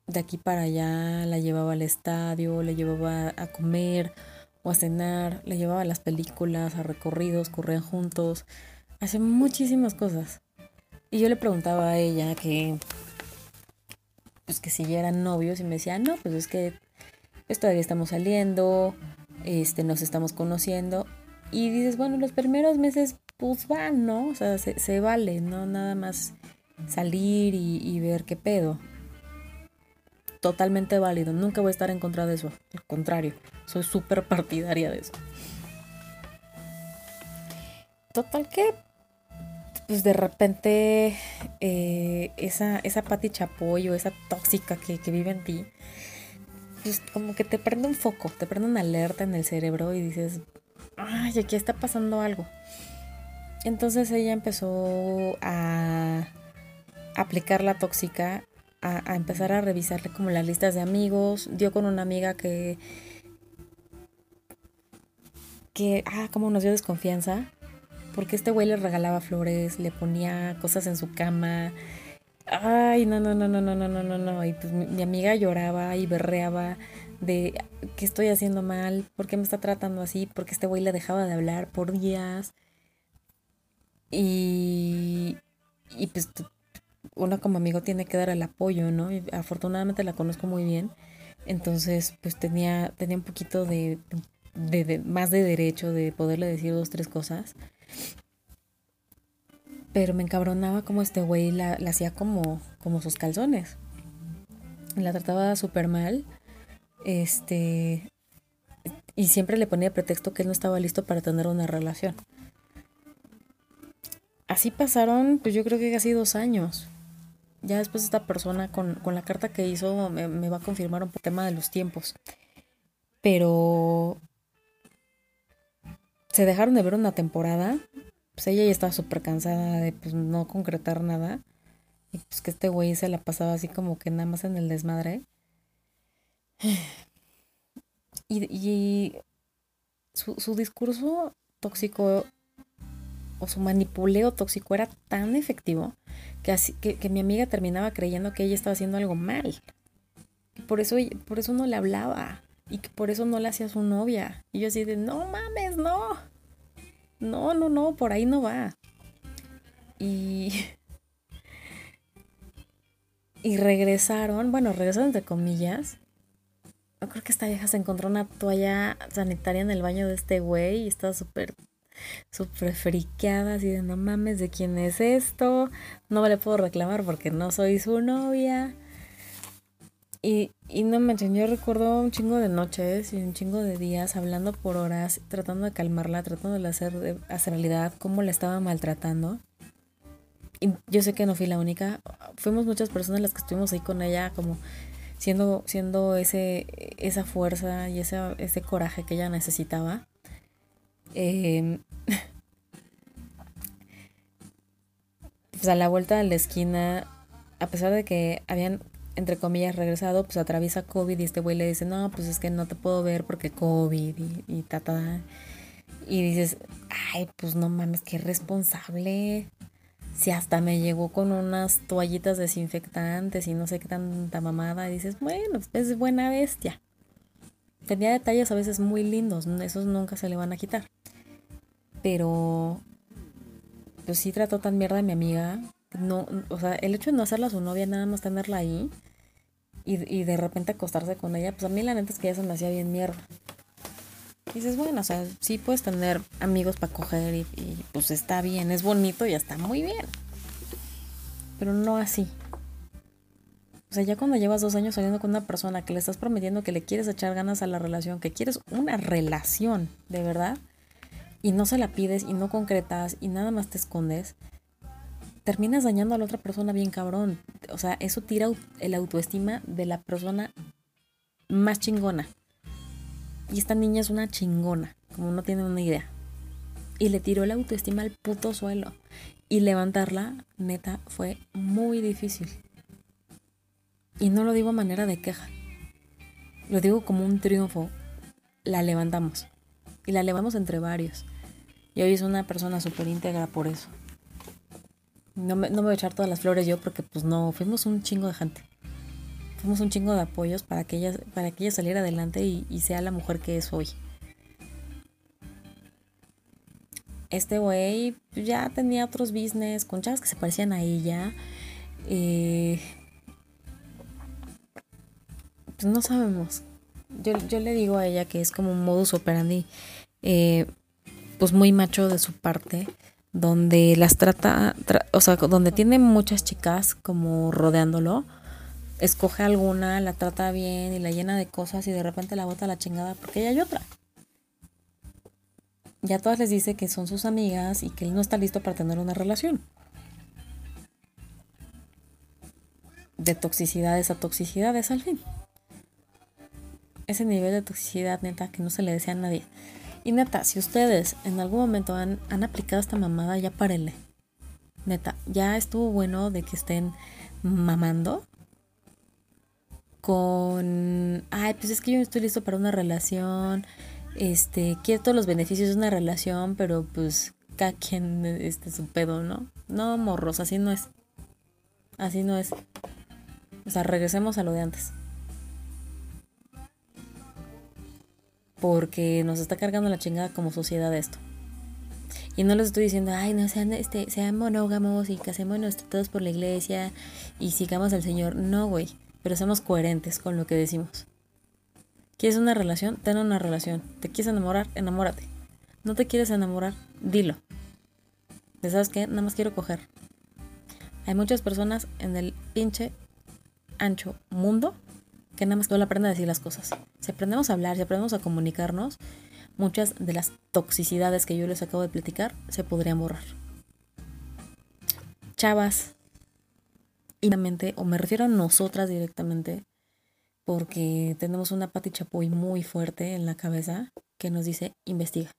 De aquí para allá la llevaba al estadio, le llevaba a comer o a cenar, le llevaba a las películas, a recorridos, corrían juntos, hacía muchísimas cosas. Y yo le preguntaba a ella que pues que si ya eran novios y me decía, no, pues es que pues todavía estamos saliendo, este, nos estamos conociendo. Y dices, bueno, los primeros meses pues van, ¿no? O sea, se, vale, ¿no? Nada más salir y, ver qué pedo. Totalmente válido, nunca voy a estar en contra de eso. Al contrario, soy súper partidaria de eso. Total que pues de repente eh, esa, esa Pati Chapoy esa tóxica que, vive en ti, pues como que te prende un foco, te prende una alerta en el cerebro y dices, ay, aquí está pasando algo. Entonces ella empezó a aplicar la tóxica, a, empezar a revisarle como las listas de amigos, dio con una amiga que, que, ah, como nos dio desconfianza, porque este güey le regalaba flores, le ponía cosas en su cama. Ay, no, no, no, no, no, no, no, no, no. Y pues mi, mi amiga lloraba y berreaba de qué estoy haciendo mal, por qué me está tratando así, porque este güey le dejaba de hablar por días. Y, y pues uno como amigo tiene que dar el apoyo, ¿no? Y afortunadamente la conozco muy bien. Entonces, pues tenía, tenía un poquito de, de, más de derecho de poderle decir dos, tres cosas. Pero me encabronaba como este güey la, hacía como, como sus calzones. La trataba súper mal. Este. Y siempre le ponía pretexto que él no estaba listo para tener una relación. Así pasaron, pues yo creo que casi dos años. Ya después esta persona con, la carta que hizo me, me, va a confirmar un tema de los tiempos. Pero se dejaron de ver una temporada. Pues ella ya estaba súper cansada de pues no concretar nada. Y pues que este güey se la pasaba así como que nada más en el desmadre. Y, su, discurso tóxico o su manipuleo tóxico era tan efectivo que, así, que, mi amiga terminaba creyendo que ella estaba haciendo algo mal. Por eso, por eso no le hablaba. Y que por eso no le hacía su novia. Y yo así de, no mames, no. No, no, no, por ahí no va. Y... Y regresaron, bueno, regresaron entre comillas, yo creo que esta vieja se encontró una toalla sanitaria en el baño de este güey y estaba súper, súper friqueada, así de no mames, ¿de quién es esto? No le puedo reclamar porque no soy su novia. Y, y no me yo recuerdo un chingo de noches y un chingo de días hablando por horas, tratando de calmarla, tratando de hacer, hacer realidad cómo la estaba maltratando. Y yo sé que no fui la única, fuimos muchas personas las que estuvimos ahí con ella como siendo, siendo ese, esa fuerza y ese, ese coraje que ella necesitaba. Eh, pues a la vuelta de la esquina, a pesar de que habían, entre comillas, regresado, pues atraviesa COVID y este güey le dice, no, pues es que no te puedo ver porque COVID y, y ta, ta. Y dices, ay, pues no mames, qué responsable si hasta me llegó con unas toallitas desinfectantes y no sé qué tanta mamada, y dices, bueno, es buena bestia. Tenía detalles a veces muy lindos, esos nunca se le van a quitar. Pero, pues sí trató tan mierda a mi amiga. No, o sea, el hecho de no hacerla su novia, nada más tenerla ahí y, y de repente acostarse con ella, pues a mí la neta es que ya se me hacía bien mierda. Y dices, bueno, o sea, sí puedes tener amigos para coger y, pues está bien, es bonito y está muy bien. Pero no así. O sea, ya cuando llevas dos años saliendo con una persona que le estás prometiendo que le quieres echar ganas a la relación, que quieres una relación, de verdad, y no se la pides y no concretas y nada más te escondes, terminas dañando a la otra persona bien cabrón. O sea, eso tira el autoestima de la persona más chingona. Y esta niña es una chingona, como no tiene una idea. Y le tiró la autoestima al puto suelo. Y levantarla, neta, fue muy difícil. Y no lo digo a manera de queja. Lo digo como un triunfo. La levantamos. Y la levamos entre varios. Y hoy es una persona súper íntegra por eso. No me, no me voy a echar todas las flores yo porque pues no, fuimos un chingo de gente fuimos un chingo de apoyos para que ella, para que ella saliera adelante y, sea la mujer que es hoy. Este güey ya tenía otros business con chavas que se parecían a ella. Eh, pues no sabemos. Yo, le digo a ella que es como un modus operandi, eh, pues muy macho de su parte, donde las trata, o sea, donde tiene muchas chicas como rodeándolo escoge alguna, la trata bien y la llena de cosas y de repente la bota a la chingada porque ya hay otra. Ya todas les dice que son sus amigas y que él no está listo para tener una relación. De toxicidades a toxicidades al fin. ese nivel de toxicidad, neta, que no se le decía a nadie. Y neta, si ustedes en algún momento han, han aplicado esta mamada, ya párenle. Neta, ya estuvo bueno de que estén mamando con, ay, pues es que yo no estoy listo para una relación, este, quiero todos los beneficios de una relación, pero pues cada quien este su pedo, ¿no? No, morros, así no es. Así no es. O sea, regresemos a lo de antes. Porque nos está cargando la chingada como sociedad esto. Y no les estoy diciendo, ay, no, sean, este, sean monógamos y casémonos todos por la iglesia y sigamos al Señor. No, güey. Pero seamos coherentes con lo que decimos. ¿Quieres una relación? Ten una relación. ¿Te quieres enamorar? Enamórate. ¿No te quieres enamorar? Dilo. sabes qué? Nada más quiero coger. Hay muchas personas en el pinche ancho mundo que nada más no le aprenden a decir las cosas. Si aprendemos a hablar, si aprendemos a comunicarnos, muchas de las toxicidades que yo les acabo de platicar se podrían borrar. Chavas, y o me refiero a nosotras directamente, porque tenemos una Pati Chapoy muy fuerte en la cabeza que nos dice investiga.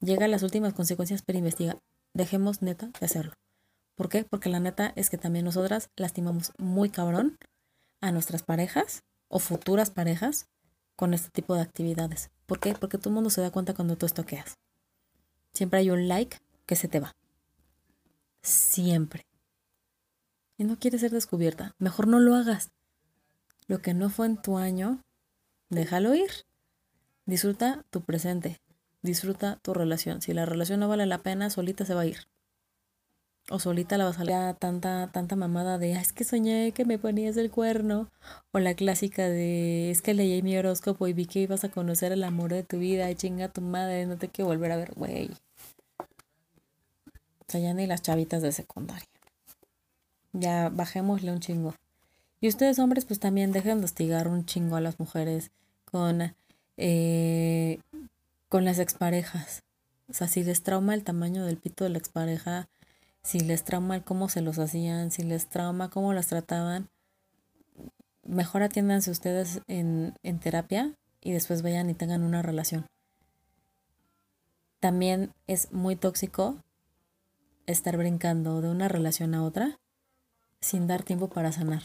Llega a las últimas consecuencias, pero investiga. Dejemos neta de hacerlo. ¿Por qué? Porque la neta es que también nosotras lastimamos muy cabrón a nuestras parejas o futuras parejas con este tipo de actividades. ¿Por qué? Porque todo el mundo se da cuenta cuando tú estoqueas. Siempre hay un like que se te va. Siempre. Y no quieres ser descubierta. Mejor no lo hagas. Lo que no fue en tu año, déjalo ir. Disfruta tu presente. Disfruta tu relación. Si la relación no vale la pena, solita se va a ir. O solita la vas a salir tanta, tanta mamada de es que soñé que me ponías el cuerno. O la clásica de es que leí mi horóscopo y vi que ibas a conocer el amor de tu vida chinga tu madre, no te quiero volver a ver, güey. O sea, ya ni las chavitas de secundaria. Ya bajémosle un chingo. Y ustedes hombres pues también dejen de hostigar un chingo a las mujeres con, eh, con las exparejas. O sea, si les trauma el tamaño del pito de la expareja, si les trauma el cómo se los hacían, si les trauma cómo las trataban, mejor atiéndanse ustedes en, en terapia y después vayan y tengan una relación. También es muy tóxico estar brincando de una relación a otra sin dar tiempo para sanar.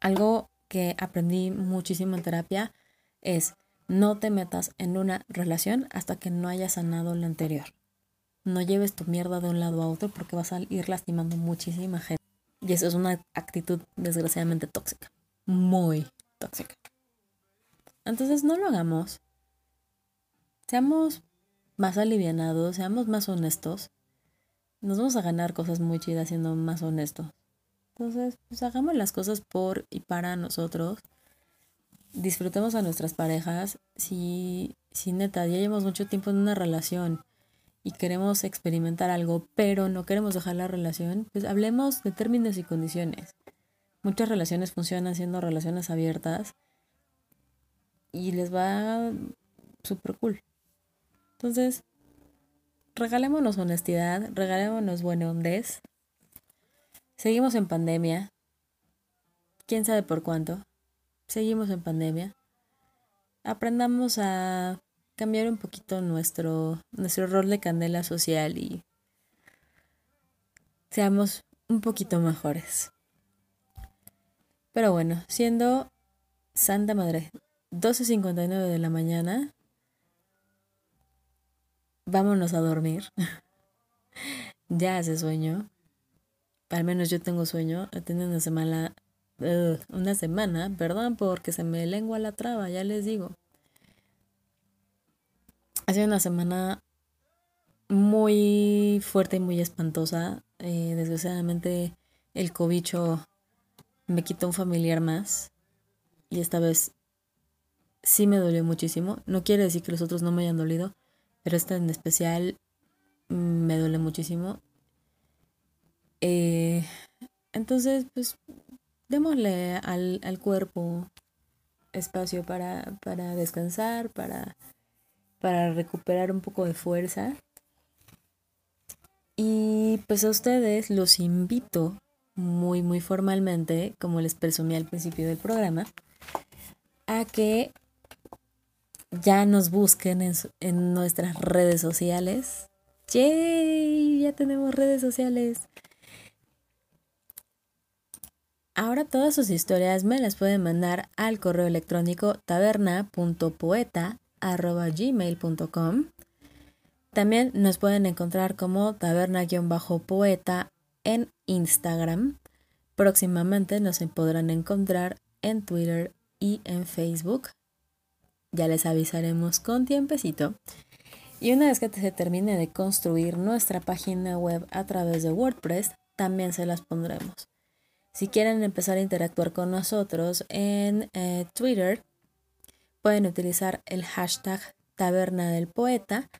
Algo que aprendí muchísimo en terapia es no te metas en una relación hasta que no hayas sanado la anterior. No lleves tu mierda de un lado a otro porque vas a ir lastimando muchísima gente. Y eso es una actitud desgraciadamente tóxica. Muy tóxica. Entonces no lo hagamos. Seamos más alivianados, seamos más honestos. Nos vamos a ganar cosas muy chidas siendo más honestos. Entonces, pues hagamos las cosas por y para nosotros. Disfrutemos a nuestras parejas. Si, si neta, ya llevamos mucho tiempo en una relación y queremos experimentar algo, pero no queremos dejar la relación, pues hablemos de términos y condiciones. Muchas relaciones funcionan siendo relaciones abiertas y les va súper cool. Entonces, regalémonos honestidad, regalémonos buena hondez Seguimos en pandemia. ¿Quién sabe por cuánto? Seguimos en pandemia. Aprendamos a cambiar un poquito nuestro, nuestro rol de candela social y seamos un poquito mejores. Pero bueno, siendo Santa Madre 12.59 de la mañana, vámonos a dormir. ya hace sueño al menos yo tengo sueño, he tenido una semana, una semana, perdón, porque se me lengua la traba, ya les digo. Ha sido una semana muy fuerte y muy espantosa. Eh, desgraciadamente el cobicho me quitó un familiar más y esta vez sí me dolió muchísimo. No quiere decir que los otros no me hayan dolido, pero esta en especial me duele muchísimo eh, entonces, pues, démosle al, al cuerpo espacio para, para descansar, para, para recuperar un poco de fuerza. Y pues a ustedes los invito muy, muy formalmente, como les presumí al principio del programa, a que ya nos busquen en, en nuestras redes sociales. ¡Yay! Ya tenemos redes sociales. Ahora todas sus historias me las pueden mandar al correo electrónico taberna.poeta.gmail.com También nos pueden encontrar como taberna-poeta en Instagram. Próximamente nos podrán encontrar en Twitter y en Facebook. Ya les avisaremos con tiempecito. Y una vez que se termine de construir nuestra página web a través de WordPress, también se las pondremos. Si quieren empezar a interactuar con nosotros en eh, Twitter, pueden utilizar el hashtag Taberna del Poeta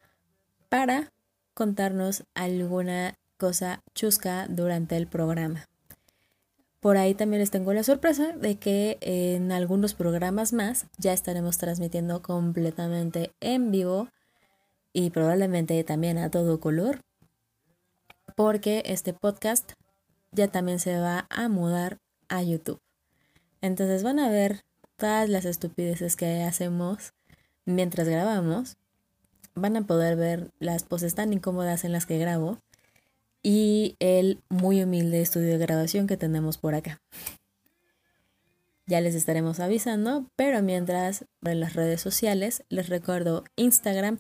para contarnos alguna cosa chusca durante el programa. Por ahí también les tengo la sorpresa de que en algunos programas más ya estaremos transmitiendo completamente en vivo y probablemente también a todo color, porque este podcast ya también se va a mudar a YouTube. Entonces van a ver todas las estupideces que hacemos mientras grabamos. Van a poder ver las poses tan incómodas en las que grabo y el muy humilde estudio de grabación que tenemos por acá. Ya les estaremos avisando, pero mientras en las redes sociales les recuerdo Instagram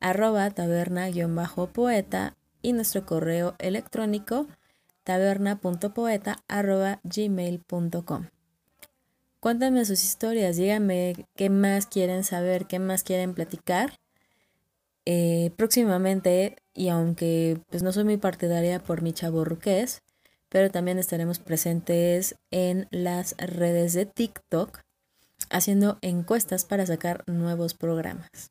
arroba taberna-poeta y nuestro correo electrónico taberna.poeta.gmail.com. Cuéntenme sus historias, díganme qué más quieren saber, qué más quieren platicar. Eh, próximamente, y aunque pues no soy muy partidaria por mi chavo ruqués, pero también estaremos presentes en las redes de TikTok haciendo encuestas para sacar nuevos programas.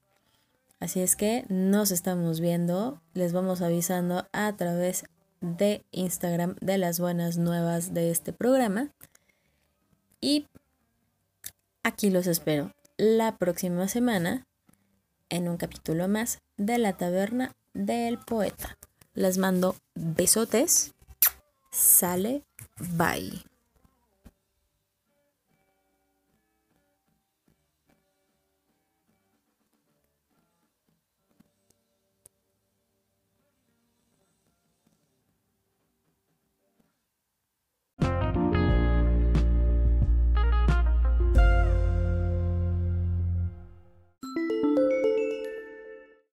Así es que nos estamos viendo, les vamos avisando a través de Instagram de las buenas nuevas de este programa. Y aquí los espero la próxima semana en un capítulo más de la taberna del poeta. Les mando besotes. Sale, bye.